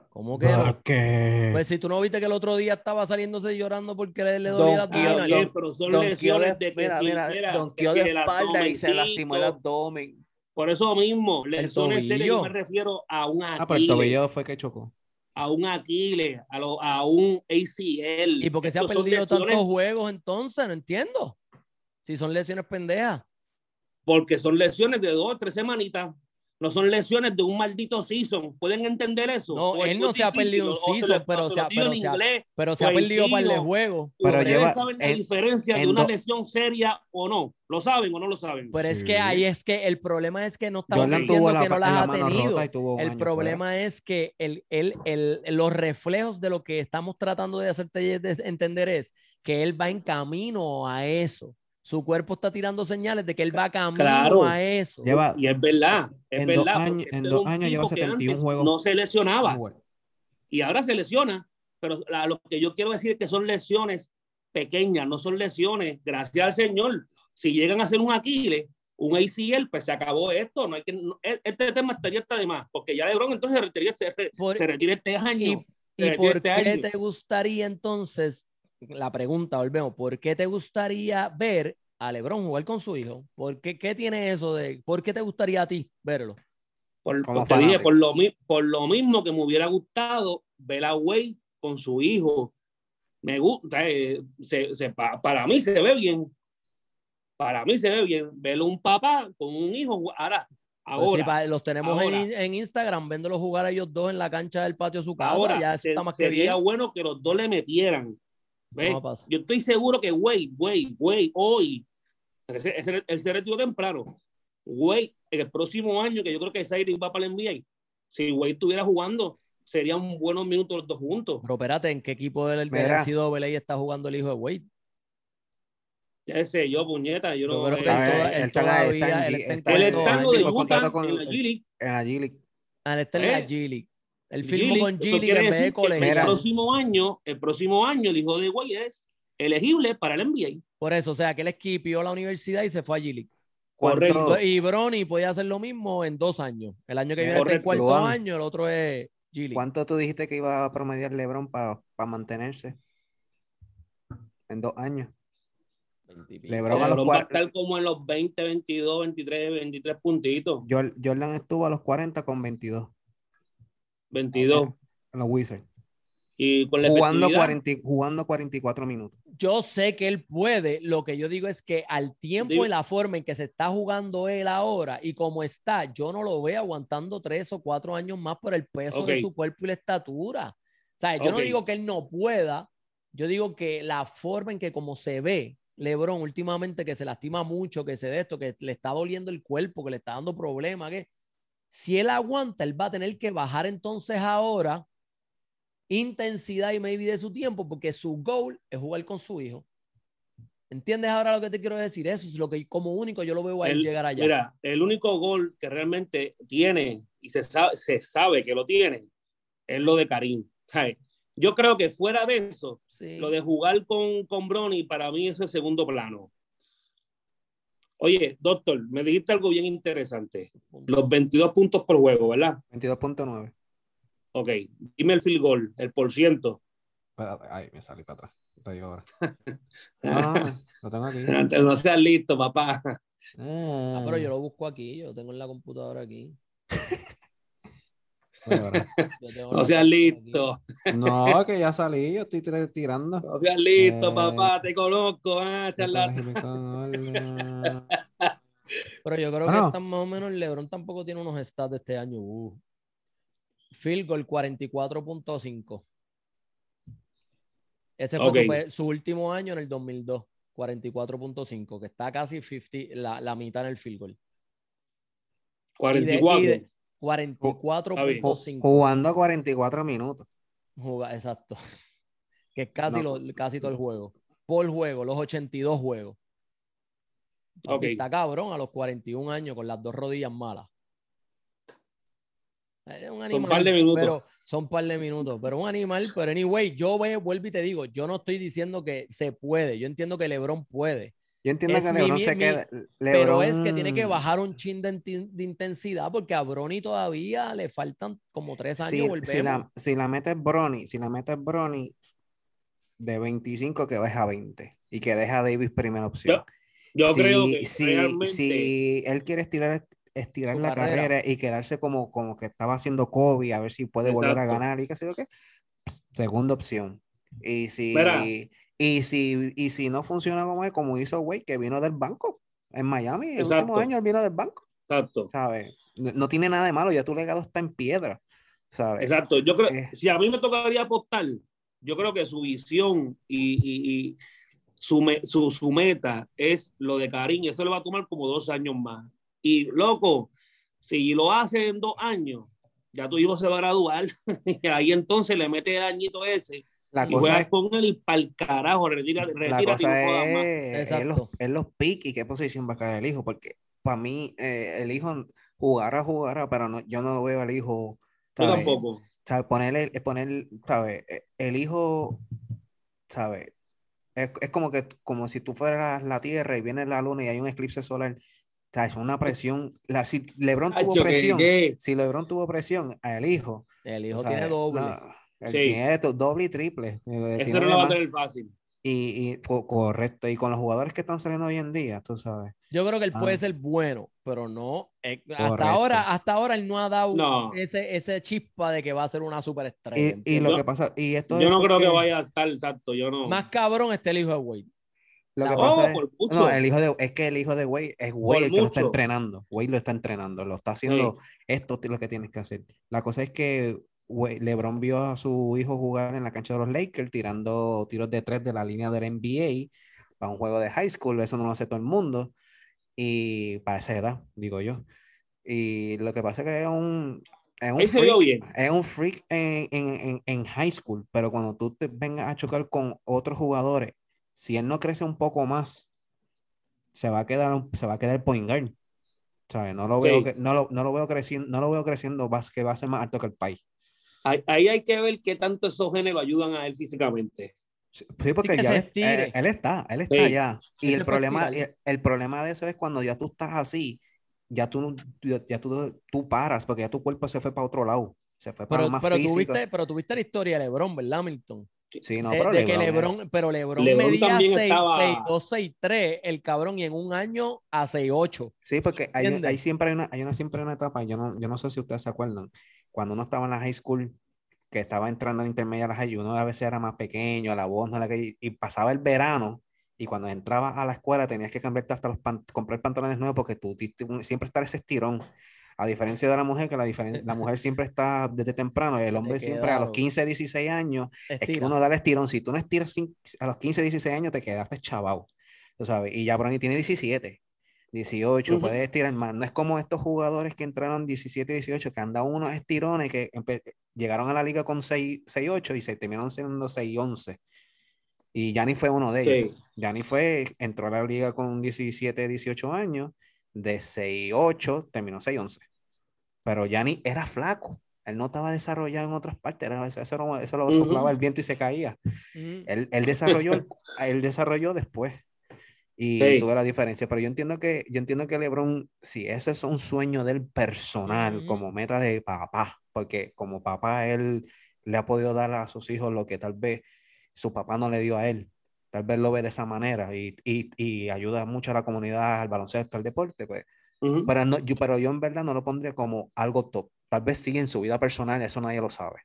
¿Cómo que no? que... Pues si tú no viste que el otro día estaba saliéndose llorando porque le, le Don dolía la Ah, don- pero son lesiones de, mira, mira, mira, de espalda y se lastimó el abdomen. Por eso mismo, lesiones serias, yo me refiero a un Ah, pero el Aquiles, tobillo fue que chocó. a un Aquiles, a, lo- a un ACL. ¿Y por qué se ha Estos son perdido lesiones tantos juegos entonces? No entiendo. Si son lesiones pendejas. Porque son lesiones de dos o tres semanitas. No son lesiones de un maldito season. ¿Pueden entender eso? No, O él no es se ha perdido un season, lo- pero se ha- pero en se ha-. Pero se ha perdido un par de chino. juegos. Pero ¿Ustedes lleva- saben la en- diferencia de una do- lesión seria o no? ¿Lo saben o no lo saben? Pero es Sí. que ahí es que el problema es que no estamos diciendo la, que no las la ha tenido. El año problema es que el, el, el- los reflejos de lo que estamos tratando de hacerte de- entender es que él va en camino a eso. Su cuerpo está tirando señales de que él va camino Claro. a eso. Lleva Y es verdad, es En dos verdad. años- en este dos era un años lleva tipo que 71 antes juegos. No se lesionaba y ahora se lesiona. Pero la- lo que yo quiero decir es que son lesiones pequeñas, no son lesiones, gracias al Señor. Si llegan a ser un Aquiles, un ACL, pues se acabó esto. No hay que, no- e- este tema estaría hasta de más, porque ya LeBron entonces se retira, se, se retira este año. ¿Y, y por este qué año. te gustaría entonces, la pregunta, volvemos, ¿por qué te gustaría ver a LeBron jugar con su hijo? ¿Por qué, qué tiene eso de, por qué te gustaría a ti verlo? Por, te dije, por lo, mi- por lo mismo que me hubiera gustado ver a Wade con su hijo. Me gusta, eh, se- se- pa- para mí se ve bien. Para mí se ve bien. Ver un papá con un hijo. Ahora, Pues sí, ahora, pa- los tenemos en, ahora. en Instagram, viéndolos jugar a ellos dos en la cancha del patio de su casa. ahora ya eso se- está más que sería bien. bueno que los dos le metieran. ¿Ves? No pasa. Yo estoy seguro que Wade, Wade, Wade, hoy, ese- ese- él se retiró temprano. Wade, en el próximo año, que yo creo que Zaire va para el NBA, si Wade estuviera jugando, serían buenos minutos los dos juntos. Pero espérate, ¿en qué equipo del. NCAA está jugando el hijo de Wade? Ya sé yo, puñeta, yo Yo no. creo que eh, él, toda- él él está- todavía él. En la G-League. Ah, él está en la Eh. G-League. G-League, firmó con quiere en vez de colegial. El próximo año, el próximo año, el hijo de Wade es elegible para el NBA. Por eso, o sea, que él esquipió la universidad y se fue a. Correcto. ¿Cuánto- Y Bronny podía hacer lo mismo en dos años. El año que viene en Correcto. cuarto Luan. año, el otro es G-League. ¿Cuánto tú dijiste que iba a promediar LeBron para mantenerse? En dos años. LeBron a los LeBron va a estar como en los 20, 22, 23, 23 puntitos. Jor- Jordan estuvo a los 40 con 22. 22. En los Wizards. Y con la Jugando, efectividad, 40 y- jugando 44 minutos. Yo sé que él puede, lo que yo digo es que al tiempo Digo- y la forma en que se está jugando él ahora y como está, yo no lo veo aguantando tres o cuatro años más por el peso de su cuerpo y la estatura. O sea, yo no digo que él no pueda, Yo digo que la forma en que como se ve LeBron últimamente que se lastima mucho, que se de esto, que le está doliendo el cuerpo, que le está dando problemas, que si él aguanta, él va a tener que bajar entonces ahora intensidad y maybe de su tiempo, porque su goal es jugar con su hijo. ¿Entiendes ahora lo que te quiero decir? Eso es lo que como único yo lo veo a él llegar allá. Mira, el único gol que realmente tiene y se sabe, se sabe que lo tiene es lo de Karim. Yo creo que fuera de eso, lo de jugar con, con Brony para mí es el segundo plano. Oye, doctor, me dijiste algo bien interesante. Los 22 puntos por juego, ¿verdad? 22.9. Ok, dime el field goal, el por ciento. Ay, me salí para atrás. Te digo ahora. No, lo tengo aquí. Antes no seas listo, papá. Ah, pero yo lo busco aquí, yo lo tengo en la computadora aquí. no seas listo. No, que ya salí, yo estoy tirando. No seas listo, eh, papá, te conozco, ah, Pero yo creo que están más o menos, LeBron tampoco tiene unos stats de este año. Uh. Field goal 44.5. Ese fue su, último año en el 2002, 44.5, que está casi 50, la, la, mitad en el field goal. 44. 44.5. Jugando a 44 minutos. exacto. Que es casi, lo, casi todo el juego. Por juego, los 82 juegos. Okay. Está cabrón a los 41 años con las dos rodillas malas. son un par de minutos. Pero, son un par de minutos, pero un animal. Pero anyway, yo vuelvo y te digo, yo no estoy diciendo que se puede. Yo entiendo que LeBron puede. Yo entiendo que LeBron se queda. Pero es que tiene que bajar un chin de, intensidad porque a Brony todavía le faltan como tres años. Si, si, la, si la metes Brony, si la metes Brony de 25 que baja a 20 y que deja a Davis primera opción. Yo, creo que si, él quiere estirar, estirar la carrera. y quedarse como, como que estaba haciendo Kobe, a ver si puede volver a ganar y qué sé yo qué, segunda opción. Y si, y si, y si no funciona como es, como hizo Wade, que vino del banco en Miami, el último año él vino del banco. Exacto. ¿Sabes? No, tiene nada de malo, ya tu legado está en piedra. ¿sabes? Exacto. Yo creo, eh. si a mí me tocaría apostar, yo creo que su visión y, y, su, su, su, meta es lo de Karim, eso le va a tomar como dos años más. Y loco, si lo hace en dos años, ya tu hijo se va a graduar, y ahí entonces le mete el añito ese la cosa es con él y para el carajo, retira, retira la cosa es, es, los, es los pick y qué posición va a caer el hijo, porque para mí eh, el hijo jugará, jugará, pero no, yo no veo al hijo. Yo tampoco. ¿sabes? Ponerle, poner, ¿sabes? E, el hijo, ¿sabes? Es, es, como que como si tú fueras la Tierra y viene la Luna y hay un eclipse solar. Es una presión. La, si Lebron tuvo presión, si Lebron tuvo presión al hijo. El hijo tiene doble. El tiene doble y triple. Eh, Eso no lo va a tener fácil. Y, y, correcto, y con los jugadores que están saliendo hoy en día, tú sabes. Yo creo que él puede ah. ser bueno, pero no. Eh, hasta ahora, hasta ahora él no ha dado Ese, ese chispa de que va a ser una superestrella. Y, y lo que pasa, y esto Yo no creo que vaya a estar exacto, yo no. Más cabrón está el hijo de Wade. Lo que pasa es, no, el hijo de, es que el hijo de Wade es Wade el que lo está entrenando. Wade lo está entrenando, lo está haciendo. Esto es lo que tienes que hacer. La cosa es que LeBron vio a su hijo jugar en la cancha de los Lakers tirando tiros de tres de la línea del NBA para un juego de high school, eso no lo hace todo el mundo y para esa edad, digo yo. Y lo que pasa es que es un, es un freak, es un freak en, en, en, high school, pero cuando tú te vengas a chocar con otros jugadores, si él no crece un poco más, se va a quedar, se va a quedar point guard. No lo veo, no lo, no lo veo creciendo, no lo veo creciendo que va a ser más alto que el país. Ahí hay que ver qué tanto esos genes lo ayudan a él físicamente. Sí, porque ya él, él, está, él está ya. Y el problema, el, problema de eso es cuando ya tú estás así, ya tú, ya tú, tú paras, porque ya tu cuerpo se fue para otro lado. Se fue para pero, más pero físico. Tuviste, pero tuviste la historia de LeBron, ¿verdad, Hamilton? Sí, no, pero de, que Lebron, pero LeBron, Lebron medía 6, estaba... 6, 2, 6, 3, el cabrón, y en un año a 6, 8. Sí, porque hay, hay, siempre hay una, hay una, siempre una etapa, yo no, yo no sé si ustedes se acuerdan, cuando uno estaba en la high school, que estaba entrando en intermedia a la high, uno a veces era más pequeño, a la voz, no la que, y pasaba el verano, y cuando entrabas a la escuela tenías que cambiarte hasta los comprar pantalones nuevos porque tú, siempre estar ese estirón. A diferencia de la mujer, que la, la mujer siempre está desde temprano, y el hombre siempre a los quedaron. 15, 16 años, es que Estira. uno da el estirón. Si tú no estiras a los 15, 16 años, te quedaste chavado. Tú sabes, y ya Bronny tiene 17, 18, Ujú. puede estirar más. No es como estos jugadores que entraron 17, 18, que han dado unos estirones que llegaron a la liga con 6, 6 8 y se terminaron siendo 6, 11. Y Yanni fue uno de ellos. Sí. Yanni fue, entró a la liga con 17, 18 años, de 6, 8, terminó 6, 11. Pero Yanni era flaco. Él no estaba desarrollado en otras partes, era, eso, eso lo- eso lo Ujú. soplaba el viento y se caía. Mm. Él, él desarrolló, él desarrolló después. Y Sí. tuve la diferencia. Pero yo entiendo que, yo entiendo que LeBron, si ese es un sueño del personal, Ujú. como meta de papá, porque como papá él le ha podido dar a sus hijos lo que tal vez su papá no le dio a él. Tal vez lo ve de esa manera y, y, y ayuda mucho a la comunidad, al baloncesto, al deporte. Pues. Ujú. Pero, no, yo, pero yo en verdad no lo pondría como algo top. Tal vez sí en su vida personal, eso nadie lo sabe.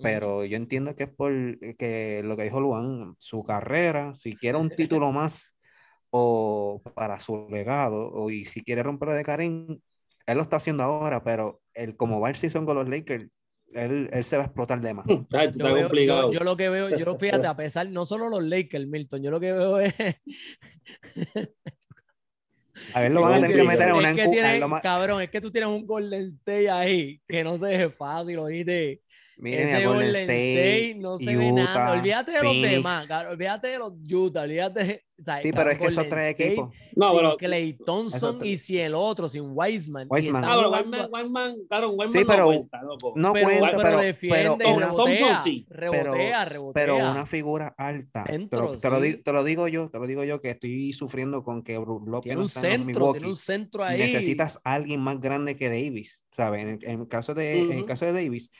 Pero yo entiendo que es por que lo que dijo Luan, su carrera, si quiere un título más o para su legado, o y si quiere romper de Karim, él lo está haciendo ahora, pero él, como va el season con los Lakers, él, él se va a explotar de más. Está, está Yo, veo- complicado. yo- yo lo que veo, yo fíjate, a pesar, no solo los Lakers, Milton, yo lo que veo es, A ver, lo van a tener que meter en una es que tienes, cabrón, es que tú tienes un Golden State ahí que no se ve fácil, oíste. Miren Ese a Golden Golden State, no se ve nada. Utah, Olvídate de los Phoenix. demás, cabrón, olvídate de los Utah, olvídate de, o sea, Sí, pero es que esos Golden tres State equipos. No, sin pero. Clay Thompson Esos y sin el otro, sin Wiseman. Wiseman. Ah, pero jugando- Wiseman, Wiseman, claro, Wiseman Sí, no pero- cuenta, loco. No pero, cuenta, pero, pero, defiende, pero, una, Thompson rebotea, sí. rebotea, rebotea. pero una figura alta. Te lo, Centro, te lo sí. di- te lo digo yo, te lo digo yo que estoy sufriendo con que Brook López tiene no un está en los centro, Milwaukee. tiene un centro ahí. necesitas a alguien más grande que Davis, ¿sabes? En, el- en caso de, en el caso de Davis,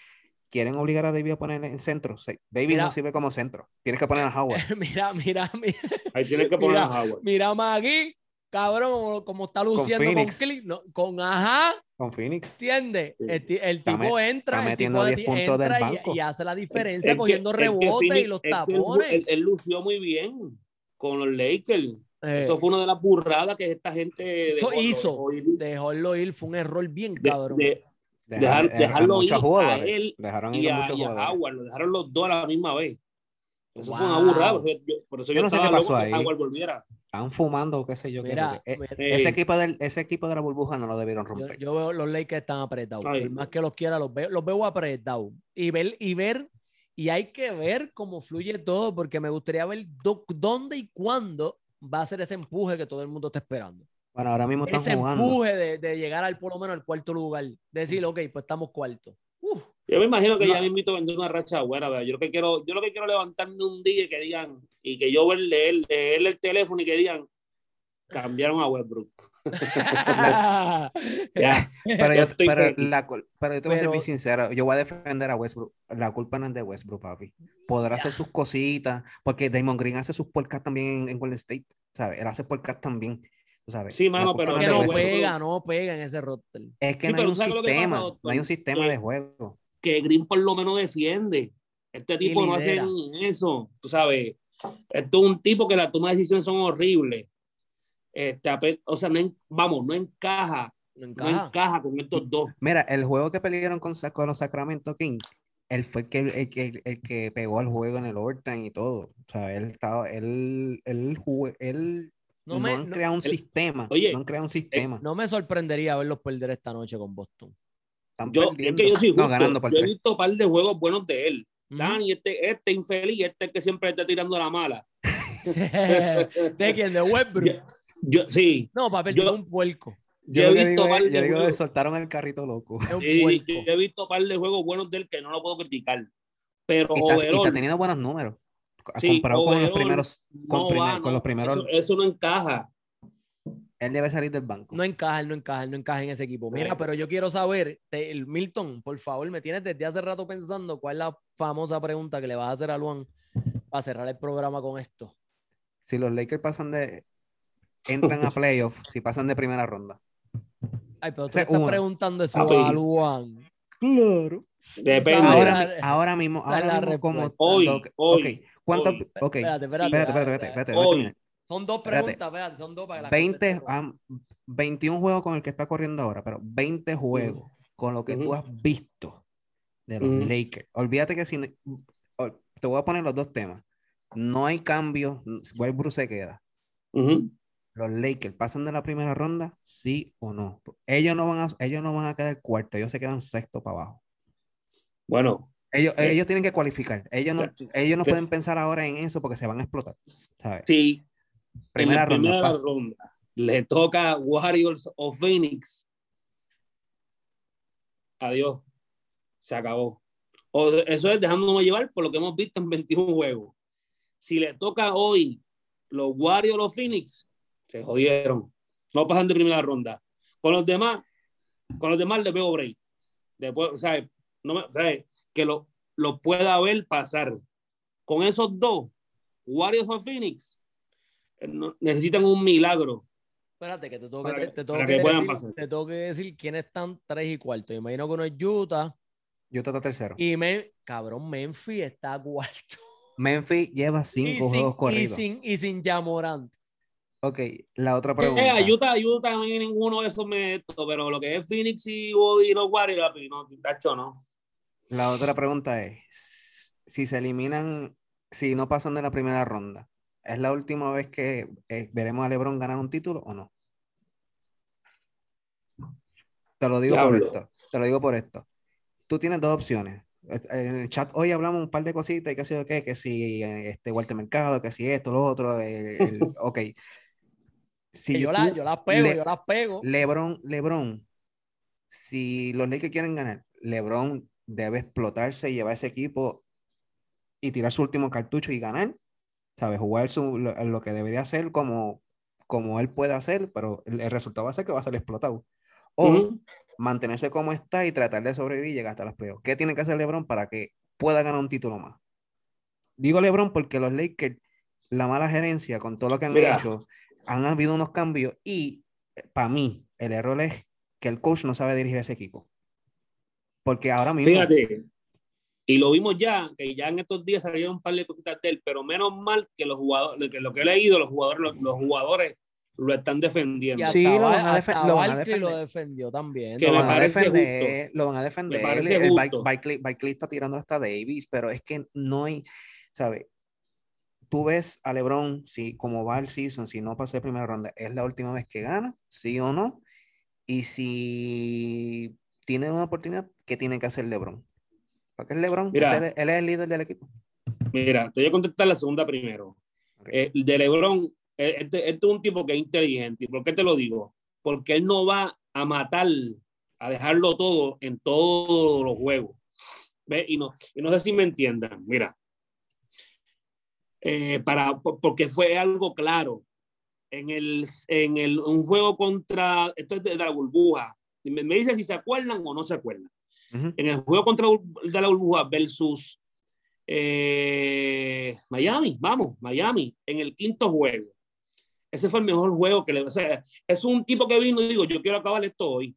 quieren obligar a Davis a poner en centro. Davis Mira. no sirve como centro. Tienes que poner a Howard. mira, mira, mira, Ahí tienes que poner Mira, a Howard. mira Magui, cabrón, como, como está luciendo con, Phoenix. Click, no, con ajá, Con Phoenix. ¿entiendes? Sí. El, tipo entra, está el metiendo tipo 10 puntos del entra y- banco. y, hace la diferencia cogiendo rebotes y los tapones. Él, lució muy bien con los Lakers. Eh, Eso fue una de las burradas que esta gente Eso dejó- hizo. dejó ir. dejarlo ir fue un error bien De- cabrón. de- Dejar- Dejar- dejarlo ir a jugadores. él Dejaron y a a, y a. Howard, lo dejaron los dos a la misma vez. Eso fue una Wow. burrada. Por eso yo, por eso Yo yo no sé estaba qué pasó que ahí. Howard volviera. Están fumando, qué sé yo. qué, Mira, eh, mira, Eh, ese, equipo del, ese equipo de la burbuja no lo debieron yo, romper. yo veo los Lakers están apretados. Ay. Por más que los quiera, los veo, los veo apretados. Y ver, y ver, y hay que ver cómo fluye todo, porque me gustaría ver do- dónde y cuándo va a ser ese empuje que todo el mundo está esperando. Bueno, ahora mismo están ese jugando. empuje de, de llegar al por lo menos al cuarto lugar. Decir, ok, pues estamos cuarto. Uf, Yo me imagino que No. ya me invito a vender una racha buena. ¿verdad? Yo lo que quiero, yo lo que quiero levantarme un día y que digan, y que yo ver, leer, leer el teléfono y que digan, cambiaron a Westbrook. Ya. Pero, Yo yo, estoy pero, la pero yo te voy a ser bien sincero. Yo voy a defender a Westbrook. La culpa no es de Westbrook, papi. Podrá hacer sus cositas, porque Damon Green hace sus puercas también en, en Golden State. ¿Sabes? Él hace puercas también. Sí, mano, pero no que es de no pega, no pega en ese roster. Es que Sí, no hay un ¿sabes lo que pasa, sistema. no hay un sistema Que- de juego. que Green por lo menos defiende. Este tipo no hace ni eso, tú sabes. Esto es un tipo que las tomas de decisiones son horribles. Este, o sea, no en- vamos, no encaja, No no encaja. con estos dos. Mira, el juego que pelearon con, los Sacramento Kings, él fue el que, el, que, el que pegó al juego en el overtime y todo. O sea, él estaba, él, él, él No no, me- han no- creado un el- sistema. Oye, no han creado un sistema. No me sorprendería verlos perder esta noche con Boston. Están Yo, es perdiendo. que yo soy no, justo. ganando por yo he visto un par de juegos buenos de él. Ujú. Dan, y este, este infeliz, este que siempre está tirando la mala. ¿De quién? ¿De Westbrook? Yo, yo- sí, No, papel, yo- un puerco. yo Yo, he visto digo par es- de yo digo juegos. soltaron el carrito loco. Sí, puerco. yo he visto un par de juegos buenos de él que no lo puedo criticar. Pero Y está, y overall, está teniendo buenos números. Sí, comparado con los primeros. Con, no primer- va, con no, los primeros. Eso, eso no encaja. Él debe salir del banco. No encaja, él no encaja, él no encaja en ese equipo. Mira, pero yo quiero saber, te- el Milton, por favor, me tienes desde hace rato pensando cuál es la famosa pregunta que le vas a hacer a Luan para cerrar el programa con esto. Si los Lakers pasan de. Entran a playoffs, si pasan de primera ronda. Ay, pero tú estás preguntando eso a Luan. Claro. Depende. Ahora, Ahora- mi- ahora mismo, ahora la mismo como. Hoy, hoy, ¿cuánto? hoy. Ok, Espérate, espérate. espérate, espérate, espérate, espérate. Son dos Espérate. preguntas, vean, son dos para que la 20, conteste ah, 21 juegos con el que está corriendo ahora, pero 20 juegos con lo que tú has visto de los. Lakers. Olvídate que si no- te voy a poner los dos temas. No hay cambio, Westbrook se queda. Los Lakers pasan de la primera ronda, sí o no. Ellos no van a, ellos no van a quedar cuarto, ellos se quedan sexto para abajo. Bueno, Ellos, Eh, ellos tienen que cualificar. Ellos no, ellos no pueden pensar ahora en eso porque se van a explotar. ¿sabes? si Primera en la ronda. primera ronda le toca Warriors o Phoenix, adiós, se acabó. O, eso es dejándome llevar por lo que hemos visto en 21 juegos. Si le toca hoy los Warriors o Phoenix, se jodieron. No pasan de primera ronda. Con los demás, con los demás les veo break. Después, ¿sabes? No me, ¿sabes? Que lo, lo pueda ver pasar. Con esos dos, Warriors o Phoenix, eh, necesitan un milagro. Espérate, que te tengo que, que- te tengo que decir, pasar. te tengo que decir quiénes están tres y cuarto. Imagino que uno es Utah Utah está tercero. y Me- cabrón, Memphis está cuarto. Memphis lleva Y cinco sin, juegos y corridos. sin, y sin Jamorant. Ok, la otra Eh, pregunta. a Utah, Utah, a mí ninguno de esos me esto, pero lo que es Phoenix y, y los Warriors, no, tacho, no. La otra pregunta es, si se eliminan, si no pasan de la primera ronda, ¿es la última vez que eh, veremos a LeBron ganar un título o no? Te lo digo por esto, te lo digo por esto. Tú tienes dos opciones. En el chat hoy hablamos un par de cositas y qué sé yo qué, que si eh, este Walter Mercado, que si esto, lo otro, el- ok. Si Que yo, tú- la, yo las pego, Le- yo las pego. LeBron, LeBron, si los Lakers quieren ganar, LeBron debe explotarse y llevar ese equipo y tirar su último cartucho y ganar. ¿Sabes? Jugar su, lo, lo que debería hacer como, como él puede hacer, pero el, el resultado va a ser que va a ser explotado. O mantenerse como está y tratar de sobrevivir y llegar hasta los playoffs. ¿Qué tiene que hacer LeBron para que pueda ganar un título más? Digo LeBron porque los Lakers, la mala gerencia con todo lo que han Mira. hecho, han habido unos cambios y para mí el error es que el coach no sabe dirigir ese equipo. Porque ahora mismo, Fíjate, y lo vimos ya, que ya en estos días salieron un par de cositas de él, pero menos mal que los jugadores, que lo que he leído, los jugadores, los, los jugadores lo están defendiendo. Sí, lo van a defen- lo van a Barkley lo defender. defendió también. Que lo me van a parece defender, lo van a defender. parece el justo. Barkley, Barkley está tirando hasta Davis, pero es que no hay, ¿sabes? Tú ves a LeBron, si como va el season, si no pasa de primera ronda, es la última vez que gana, sí o no. Y si tiene una oportunidad, ¿qué tiene que hacer LeBron? Porque es LeBron, Mira. el- él es el líder del equipo. Mira, te voy a contestar la segunda primero. Ok. Eh, de LeBron, eh, este, este es un tipo que es inteligente. ¿Y por qué te lo digo? Porque él no va a matar, a dejarlo todo en todos los juegos. ¿Ves? Y no, y no sé si me entiendan. Mira, eh, para, por- porque fue algo claro. En, el, en el, un juego contra, esto es de, de la burbuja. Me, me dice si se acuerdan o no se acuerdan Ujú. en el juego contra de la burbuja versus eh, Miami, vamos, Miami, en el quinto juego. Ese fue el mejor juego que le. O sea, es un tipo que vino y digo, yo quiero acabar esto hoy.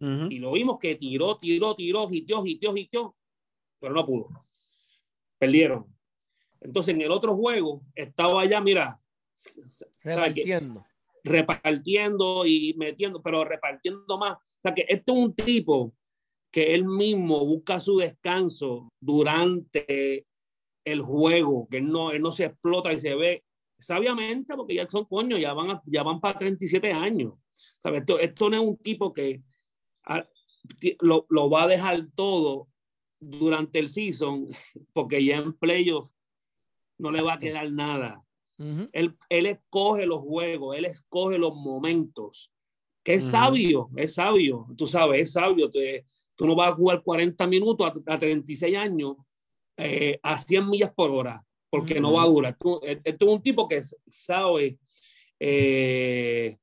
Ujú. Y lo vimos que tiró, tiró, tiró, hitió, hitió, hitió, pero no pudo. Perdieron. Entonces, en el otro juego estaba ya, mira, Repartiendo. repartiendo y metiendo, pero repartiendo más. O sea que este es un tipo que él mismo busca su descanso durante el juego, que él no, él no se explota y se ve sabiamente, porque ya son coño, ya van, a- ya van para 37 años. ¿Sabes? Esto, esto no es un tipo que ah, ti- lo, lo va a dejar todo durante el season, porque ya en playoffs no le va a quedar nada Ujú. él, él escoge los juegos, él escoge los momentos. Que es Ujú. sabio, es sabio, tú sabes, es sabio. Te- tú no vas a jugar 40 minutos a, a 36 años eh, a 100 millas por hora, porque no va a durar. Tú- eh, Esto es un tipo que sabe, eh,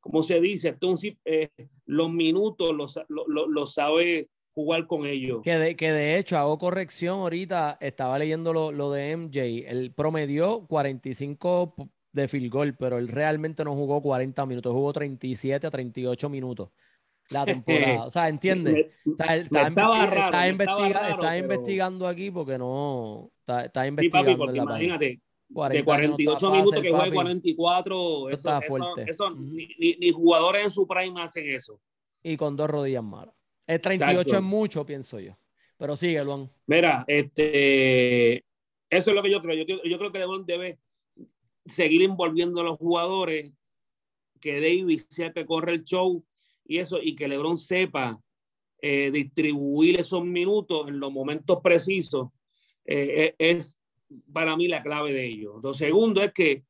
¿cómo se dice? Esto es un eh, los minutos los lo, lo- lo sabe jugar con ellos. Que de, que de hecho, hago corrección ahorita, estaba leyendo lo, lo de MJ, él promedió 45 p- de field goal, pero él realmente no jugó 40 minutos, jugó 37 a 38 minutos la temporada. O sea, ¿entiendes? Está, estaba investi- raro, está me estaba investiga- raro, está pero- investigando aquí porque no, está, está Sí, investigando papi, porque en la imagínate, de 48 minutos que juegue 44, eso, está eso, fuerte. eso ni, ni- ni jugadores en su prime hacen eso. Y con dos rodillas malas. El 38 Exacto. es mucho, pienso yo. Pero sigue, Luan. Mira, este, eso es lo que yo creo. Yo, creo- yo creo que LeBron debe seguir envolviendo a los jugadores, que Davis sea que corre el show y eso, y que LeBron sepa eh, distribuir esos minutos en los momentos precisos, eh, eh, es para mí la clave de ello. Lo segundo es que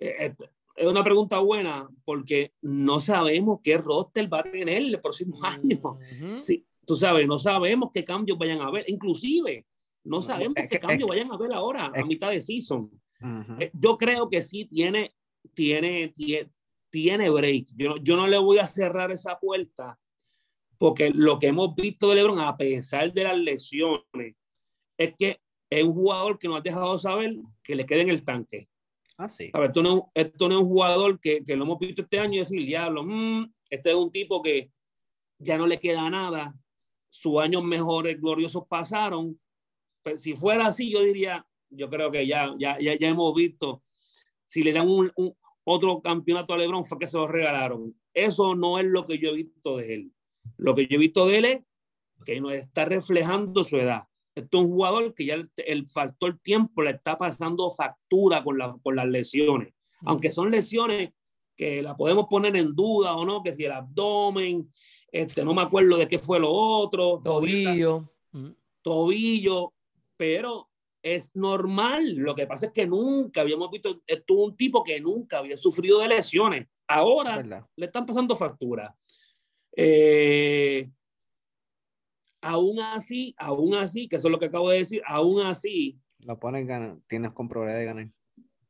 eh, es una pregunta buena porque no sabemos qué roster va a tener el próximo año. Ujú. Sí, tú sabes, no sabemos qué cambios vayan a haber. Inclusive, no sabemos qué cambios vayan a haber ahora, a mitad de season. Yo creo que sí tiene, tiene, tiene, tiene break. Yo, yo no le voy a cerrar esa puerta porque lo que hemos visto de LeBron, a pesar de las lesiones, es que es un jugador que nos ha dejado saber que le queda en el tanque. Ah, sí. A ver, esto no, esto no es un jugador que, que lo hemos visto este año y decir, diablo, mm, este es un tipo que ya no le queda nada, sus años mejores gloriosos pasaron. Pues, si fuera así, yo diría, yo creo que ya, ya, ya, ya hemos visto, si le dan un, un- otro campeonato a LeBron fue que se lo regalaron. Eso no es lo que yo he visto de él. Lo que yo he visto de él es que nos está reflejando su edad. Esto es un jugador que ya el, el factor tiempo le está pasando factura con, la, con las lesiones. Aunque son lesiones que la podemos poner en duda o no, que si el abdomen, este, no me acuerdo de qué fue lo otro, Tobillo. Tobillo, pero es normal. Lo que pasa es que nunca habíamos visto, esto es un tipo que nunca había sufrido de lesiones. Ahora ¿Verdad? le están pasando factura. Eh, aún así, aún así, que eso es lo que acabo de decir, aún así, Lo pones ganar, tienes con probabilidad de ganar.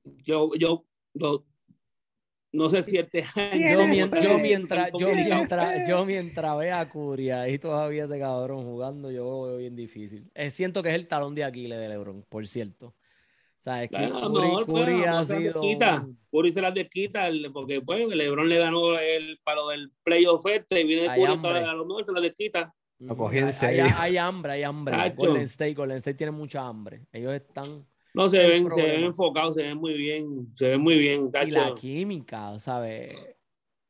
yo, yo, yo no sé si este año. Yo, Tiene mien- fe. yo mientras, yo mientras, yo mientras vea a Curry ahí todavía ese cabrón jugando, yo lo veo bien difícil. Eh, siento que es el talón de Aquiles de LeBron, por cierto. O sea, es que Bueno, a lo Curry, pues, Curry ha se las sido desquita. un- Curry se las desquita el- porque pues LeBron le ganó el palo del playoff este y viene Hay Curry hambre. a lo mejor se las desquita. Lo cogí en hay, serio. hay- hay hambre, hay hambre. Golden State, Golden State tiene mucha hambre. Ellos están No se ven, se ven enfocados, se ven muy bien, se ven muy bien, y la química, ¿sabes?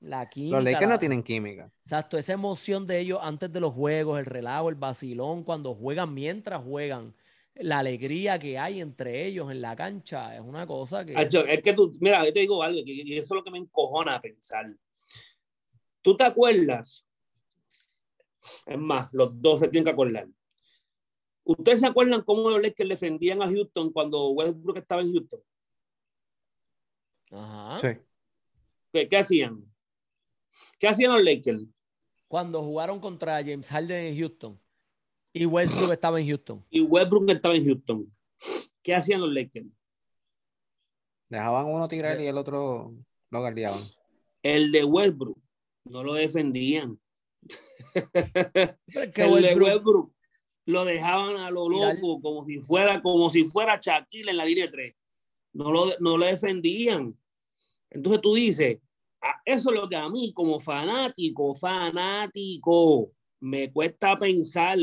La química. Los Lakers la- no tienen química. Exacto, esa emoción de ellos antes de los juegos, el relajo, el vacilón, cuando juegan, mientras juegan, la alegría que hay entre ellos en la cancha, es una cosa que... Tacho, es que tú, mira, yo te digo algo, que- y eso es lo que me encojona a pensar. ¿Tú te acuerdas? Es más, los dos se tienen que acordar. ¿Ustedes se acuerdan cómo los Lakers defendían a Houston cuando Westbrook estaba en Houston? Ajá. Sí. ¿Qué, qué hacían? ¿Qué hacían los Lakers? Cuando jugaron contra James Harden en Houston y Westbrook estaba en Houston. Y Westbrook estaba en Houston. ¿Qué hacían los Lakers? Dejaban uno tirar y el otro lo guardiaban. El de Westbrook no lo defendían. El de Westbrook lo dejaban a lo loco, como si fuera, como si fuera Shaquille en la línea de tres. No lo, no lo defendían. Entonces tú dices, "Ah, eso es lo que a mí como fanático, fanático, me cuesta pensar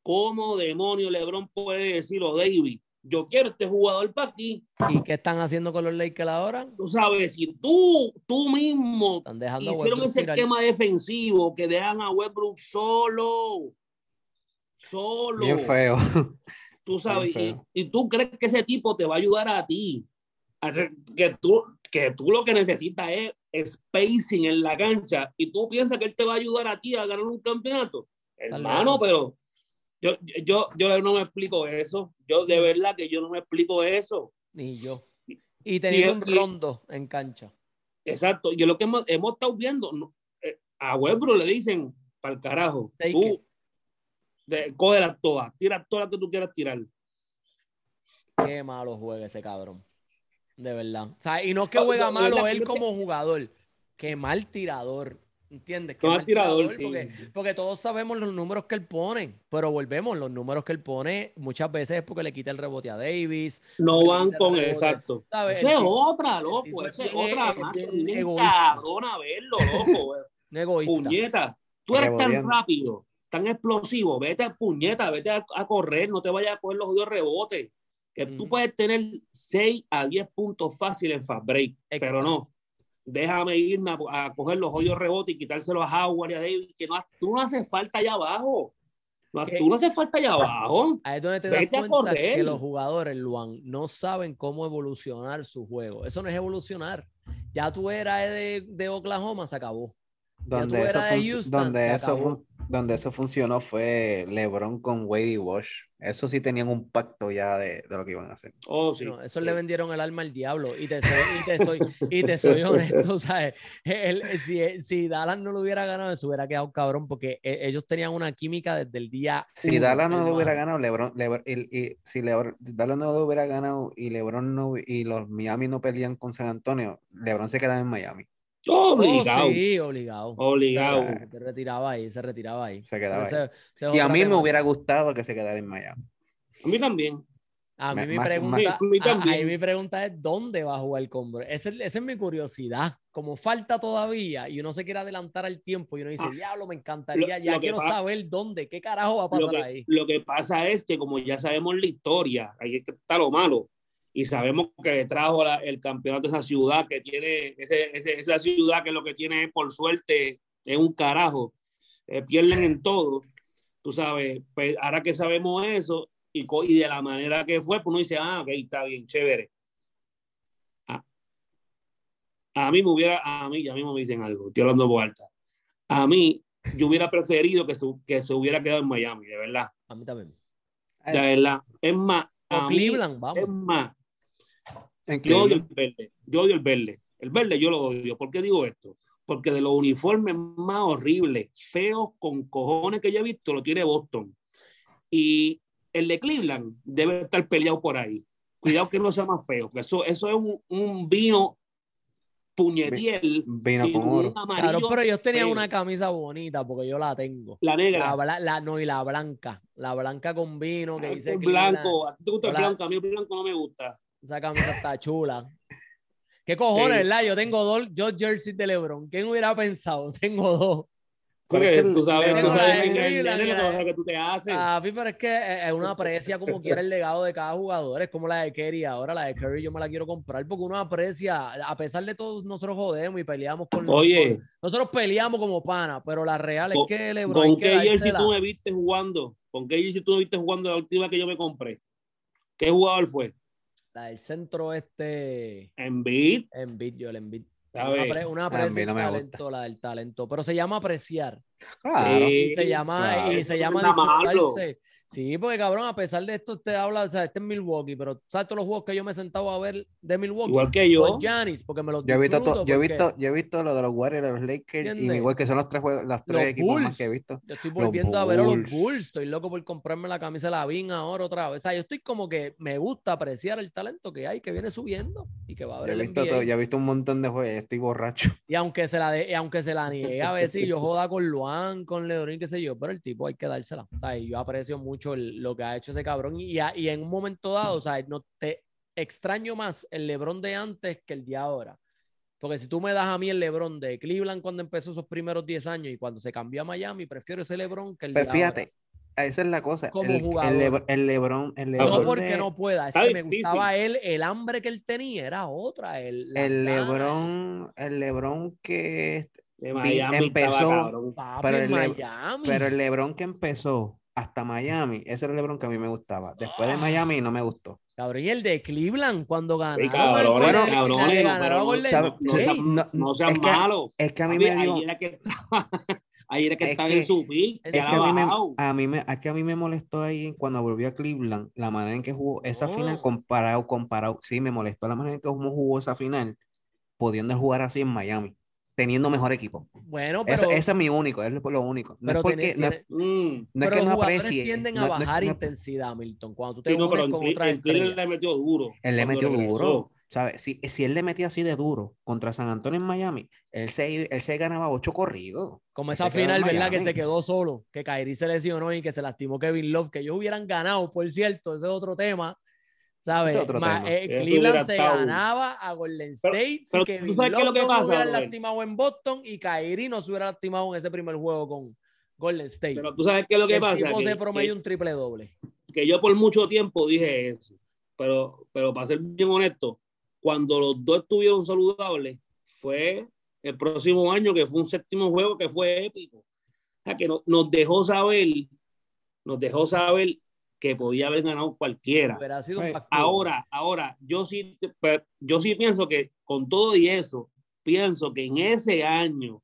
cómo demonio LeBron puede decir, o David, yo quiero este jugador para aquí. ¿Y qué están haciendo con los Lakers ahora? Tú sabes, si tú, tú mismo Están dejando hicieron ese esquema defensivo que dejan a Westbrook solo. Solo. Bien feo. Tú sabes, y, feo. y tú crees que ese tipo te va a ayudar a ti. A Que tú, que tú lo que necesitas es spacing en la cancha y tú piensas que él te va a ayudar a ti a ganar un campeonato. Hermano, pero yo, yo, yo no me explico eso. Yo de verdad que yo no me explico eso. Ni yo. Y teniendo un rondo en cancha. Exacto. Yo lo que hemos, hemos estado viendo, no, eh, a Westbrook le dicen, para el carajo, Take tú it. De, coge las todas, tira todas las que tú quieras tirar. Qué malo juega ese cabrón. De verdad. O sea, y no es que No, juega malo él como jugador. Qué mal tirador. ¿Entiendes? Qué mal tirador, porque, sí. porque todos sabemos los números que él pone. Pero volvemos, los números que él pone muchas veces es porque le quita el rebote a Davis. No van con rebote. exacto. ¿Sabes? Esa es otra, loco. es Esa es otra es más. egoísta. cabrona verlo, loco. Egoísta. puñeta. Tú eres tan rápido, tan explosivo. Vete a puñeta, vete a, a correr, no te vayas a coger los jodidos rebotes. Que tú puedes tener 6 a 10 puntos fáciles en fast break, pero no. Déjame irme a, a coger los hoyos rebotes y quitárselo a Howard y a David, que no, tú no haces falta allá abajo. Tú no haces falta allá abajo. Ahí es donde te das Vete cuenta que correr. los jugadores, Luan, no saben cómo evolucionar su juego. Eso no es evolucionar. Ya tú eras de, de Oklahoma, se acabó. Donde tú eso, eras de Houston, donde, se eso acabó. Donde eso funcionó fue LeBron con Wade y Wash. Eso sí tenían un pacto ya de, de lo que iban a hacer. Oh, sí. No, eso le vendieron el alma al diablo. Y te soy, y te soy, y te soy honesto, ¿sabes? El- si, si Dallas no lo hubiera ganado, se hubiera quedado cabrón porque e- ellos tenían una química desde el día. Si uno, Dallas no lo hubiera ganado, LeBron, Lebron- y, y si LeBron, Dallas no lo hubiera ganado y LeBron no, y los Miami no pelean con San Antonio, LeBron se quedaba en Miami. Oh, Obligado. sí, obligado. Obligado. Se retiraba ahí, se retiraba ahí. Se quedaba ahí. Y a mí me hubiera gustado que se quedara en Miami. A mí también. A mí Me- mi más- pregunta, más- A mí a- mi pregunta es ¿dónde va a jugar? Esa es, esa es mi curiosidad. Como falta todavía y uno se quiere adelantar al tiempo y uno dice, Ah, diablo, me encantaría, lo- ya lo quiero saber dónde, qué carajo va a Lo pasar que, ahí. lo que pasa es que como ya sabemos la historia, ahí está lo malo. Y sabemos que trajo la- el campeonato de esa ciudad que tiene, ese- ese- esa ciudad que lo que tiene es, por suerte, es un carajo. Eh, pierden en todo. Tú sabes, pues ahora que sabemos eso y, co- y de la manera que fue, pues uno dice, ah, ok, está bien, chévere. A, a mí me hubiera, a mí, ya mismo me dicen algo, estoy hablando por alta. A mí, yo hubiera preferido que, su- que se hubiera quedado en Miami, de verdad. A mí también. De verdad. Es más, a mí, Cleveland, es vamos. más, Yo odio el verde. Yo odio el verde. El verde yo lo odio. ¿Por qué digo esto? Porque de los uniformes más horribles, feos, con cojones que yo he visto, lo tiene Boston. Y el de Cleveland debe estar peleado por ahí. Cuidado que no sea más feo, eso, eso es un, un vino puñetiel. Vino con un oro. amarillo Claro, pero ellos tenían feo. una camisa bonita porque yo la tengo. La negra. La, no, y la blanca. La blanca con vino que Ah, dice el blanco. A ti te gusta el blanco, a mí el blanco no me gusta. Esa camisa está chula. ¿Qué cojones, Sí. verdad? Yo tengo dos, dos jerseys de LeBron. ¿Quién hubiera pensado? Tengo dos. Pero es Porque que tú sabes, tú sabes que el lo tú te haces. Papi, pero es que eh, es una aprecia como quiera el legado de cada jugador. Es como la de Kerry ahora. La de Curry yo me la quiero comprar porque uno aprecia. A pesar de todo, nosotros jodemos y peleamos con Oye, nosotros peleamos como pana, pero la real es Con- que LeBron ¿con qué jersey tú me viste jugando? ¿Con qué jersey tú me viste jugando la última que yo me compré? ¿Qué jugador fue? La del centro este Embiid. Embiid, yo el Embiid. Una, una aprecia no talento, la del talento, pero se llama apreciar. Claro. Sí. Y se llama, claro. y se llama disfrutarse. Sí, porque cabrón, a pesar de esto, usted habla, o sea, este es Milwaukee, pero ¿sabes todos los juegos que yo me he sentado a ver de Milwaukee? Igual que yo. Con Giannis, porque me los Yo he visto, to- yo he porque visto, yo he visto lo de los Warriors, de los Lakers, y igual que son los tres juegos, los tres Los equipos más que he visto. Yo estoy volviendo a ver a los Bulls. Estoy loco por comprarme la camisa de la Vin ahora otra vez. O sea, yo estoy como que me gusta apreciar el talento que hay, que viene subiendo y que va a Yo haber he el visto, todo- yo he visto un montón de juegos, estoy borracho. Y aunque se la de, y aunque se la niegue a veces yo joda con Luan, con Lebron, qué sé yo, pero el tipo hay que dársela. O sea, yo aprecio mucho el- lo que ha hecho ese cabrón. Y, a- y en un momento dado, o sea, no te extraño más el Lebron de antes que el de ahora. Porque si tú me das a mí el Lebron de Cleveland cuando empezó esos primeros 10 años y cuando se cambió a Miami, prefiero ese Lebron que el de Pero ahora. fíjate, esa es la cosa. Como el, el jugador. Lebr- el Lebron, el No No Lebron, porque de- no pueda, es Está que me difícil. gustaba él, el hambre que él tenía era otra. El, el. Lebron, el Lebron que De Miami empezó- pero el Miami. Pero el LeBron que empezó hasta Miami, ese era el LeBron que a mí me gustaba. Después de Ah. Miami no me gustó. Cabrón, y el de Cleveland cuando cabrones, el- Bueno, le no, ganaron no. No No, no sean es que-. Es que a mí me dio. Ahí era que estaba, ahí era que Es estaba que- en su pick. es que a mí, me, a, mí me, es que a mí me molestó ahí cuando volvió a Cleveland la manera en que jugó esa No. final comparado, comparado. Sí, me molestó la manera en que jugó esa final, pudiendo jugar así en Miami, teniendo mejor equipo. Bueno, pero, Ese, ese es mi único, es lo único. No pero es porque, tiene- no, es- tiene- Mm. no es pero que los no aprecie. tienden a no- es que bajar no- intensidad, Milton. Cuando tú te Sí, no, pero con le metió duro. Él le metió regresó. duro, ¿sabes? Si, si él le metía así de duro contra San Antonio en Miami, él se, él se ganaba ocho corridos. Como esa final, ¿verdad? Que se quedó solo, que Kyrie se lesionó y que se lastimó Kevin Love, que ellos hubieran ganado, por cierto, ese es otro tema. ¿Sabes? Ese es otro Ma- tema. eh, Cleveland se estado- ganaba a Golden Pero- State pero si tú Kevin sabes qué es lo que no pasa, se hubieran lastimado en Boston y Kyrie no se hubiera lastimado en ese primer juego con Golden State. Pero tú sabes qué es lo que el pasa. tipo Que, se promedió que- un triple doble. que yo por mucho tiempo dije eso. pero, pero para ser bien honesto, cuando los dos estuvieron saludables, fue el próximo año, que fue un séptimo juego que fue épico. O sea, que no, nos dejó saber, nos dejó saber que podía haber ganado cualquiera. Ahora, ahora, yo sí, yo sí pienso que con todo y eso, pienso que en ese año,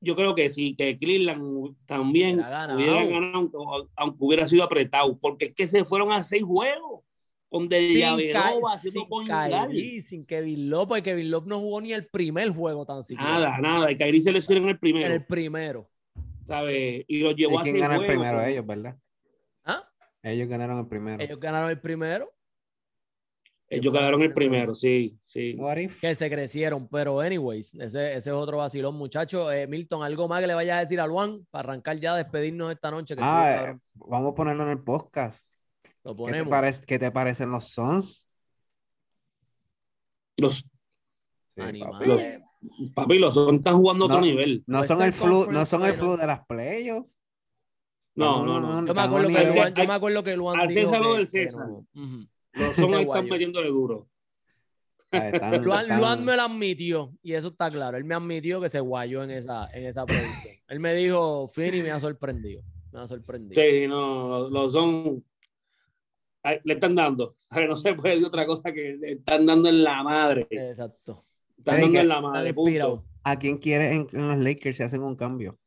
yo creo que sí, que Cleveland también hubiera ganado, aunque hubiera sido apretado, porque es que se fueron a seis juegos. Con de sin, Kyrie, sin Kevin Love, porque Kevin Love no jugó ni el primer juego tan siquiera. Nada, nada, y Kyrie se lesionó en el primero. En el primero. ¿Sabes? Y lo llevó a quién ganó el primero? Ellos, ¿verdad? ¿Ah? Ellos ganaron el primero. Ellos ganaron el primero. Ellos ganaron el primero, sí, sí. Que se crecieron, pero anyways, ese, ese es otro vacilón, muchachos. Eh, Milton, ¿algo más que le vayas a decir a Luan para arrancar ya, despedirnos esta noche? ah, eh, vamos a ponerlo en el podcast. Lo ponemos. ¿Qué te, parece, ¿qué te parecen los Sons? Los, papi, los, Sons están jugando a otro nivel. No son el flu, no son el flu de las playoffs. No, no, no. Yo me acuerdo, que, Luan, yo me acuerdo que Luan Al César lo del César. Los son están metiéndole duro. Luan, Luan, me lo admitió y eso está claro. Él me admitió que se guayó en esa, en esa predicción. Él me dijo, Fini me ha sorprendido. Me ha sorprendido. Sí, no, los son. Le están dando. No se puede decir otra cosa que le están dando en la madre. Exacto. Están dando en la madre. ¿A quién quiere en, los Lakers si hacen un cambio?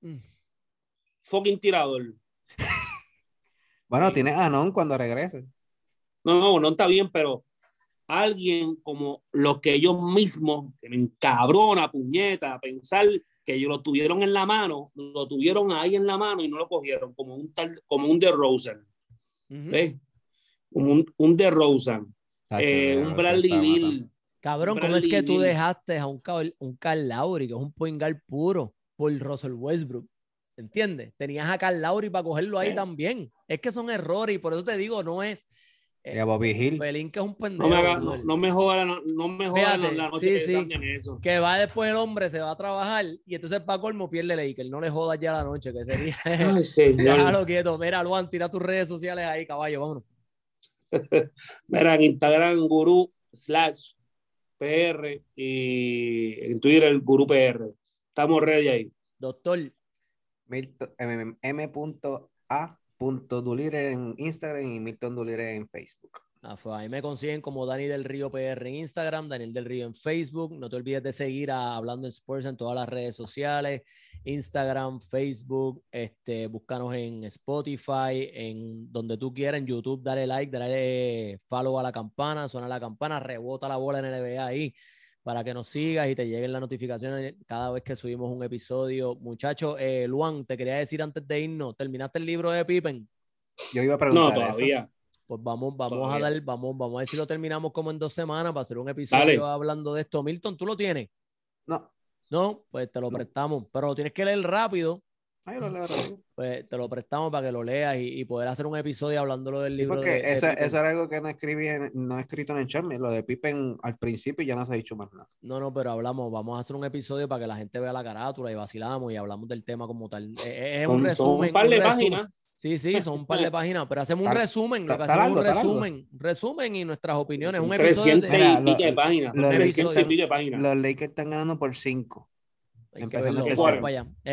Mm fucking tirador. bueno, tiene a Non cuando regrese. No, no, no está bien, pero alguien como lo que ellos mismos, que me encabrona, puñeta, pensar que ellos lo tuvieron en la mano, lo tuvieron ahí en la mano y no lo cogieron, como un tal, como un de Rosen. ¿Ves? un, un de Rosen. Eh, un Bradley Bill. Cabrón, ¿cómo es que tú dejaste a un, un Carl Lowry, que es un point guard puro, por Russell Westbrook? ¿Entiendes? Tenías a Carl Lauri para cogerlo ahí también. Es que son errores y por eso te digo, no es. Eh, Bobby Hill. que es un pendejo. No me, haga, no, me joda, no, me joda la, noche sí, sí. Eso. Que va después el hombre, se va a trabajar y entonces para colmo pierde que No le joda ya la noche, que sería. Ay, Déjalo quieto. Mira, Luan, tira tus redes sociales ahí, caballo, vámonos. Mira, en Instagram, gurú slash PR y en Twitter, el gurú PR. Estamos ready ahí. Doctor, m.a.dulire en Instagram y Milton Dulire en Facebook. Ah, ahí me consiguen como Dani del Río PR en Instagram, Daniel del Río en Facebook. No te olvides de seguir a Hablando en Sports en todas las redes sociales, Instagram, Facebook, este, búscanos en Spotify, en donde tú quieras, en YouTube, dale like, dale follow a la campana, suena la campana, rebota la bola en NBA ahí para que nos sigas y te lleguen las notificaciones cada vez que subimos un episodio. Muchachos, eh, Luan, te quería decir antes de irnos, ¿terminaste el libro de Pippen? Yo iba a preguntar. No, todavía. Pues vamos, vamos a dar, vamos, vamos a ver si lo terminamos como en dos semanas para hacer un episodio hablando de esto. Milton, ¿tú lo tienes? No. No, pues te lo prestamos, pero lo tienes que leer rápido pues te lo prestamos para que lo leas y, poder hacer un episodio hablándolo del libro. porque eso, era algo que no escribí, no he escrito en el chat, lo de Pippen al principio ya no se ha dicho más nada. No, no, pero hablamos, vamos a hacer un episodio para que la gente vea la carátula y vacilamos y hablamos del tema como tal. Es, un resumen. un par de páginas. Sí, sí, son un par de páginas, pero hacemos un resumen, lo que hacemos un resumen, resumen y nuestras opiniones. Un episodio de, páginas. Los, los Lakers están ganando por 5. Es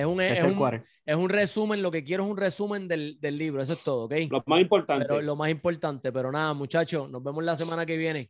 un, es, un, resumen, lo que quiero es un resumen del, libro, eso es todo, ¿ok? Lo más importante. lo más importante, pero nada, muchachos, nos vemos la semana que viene.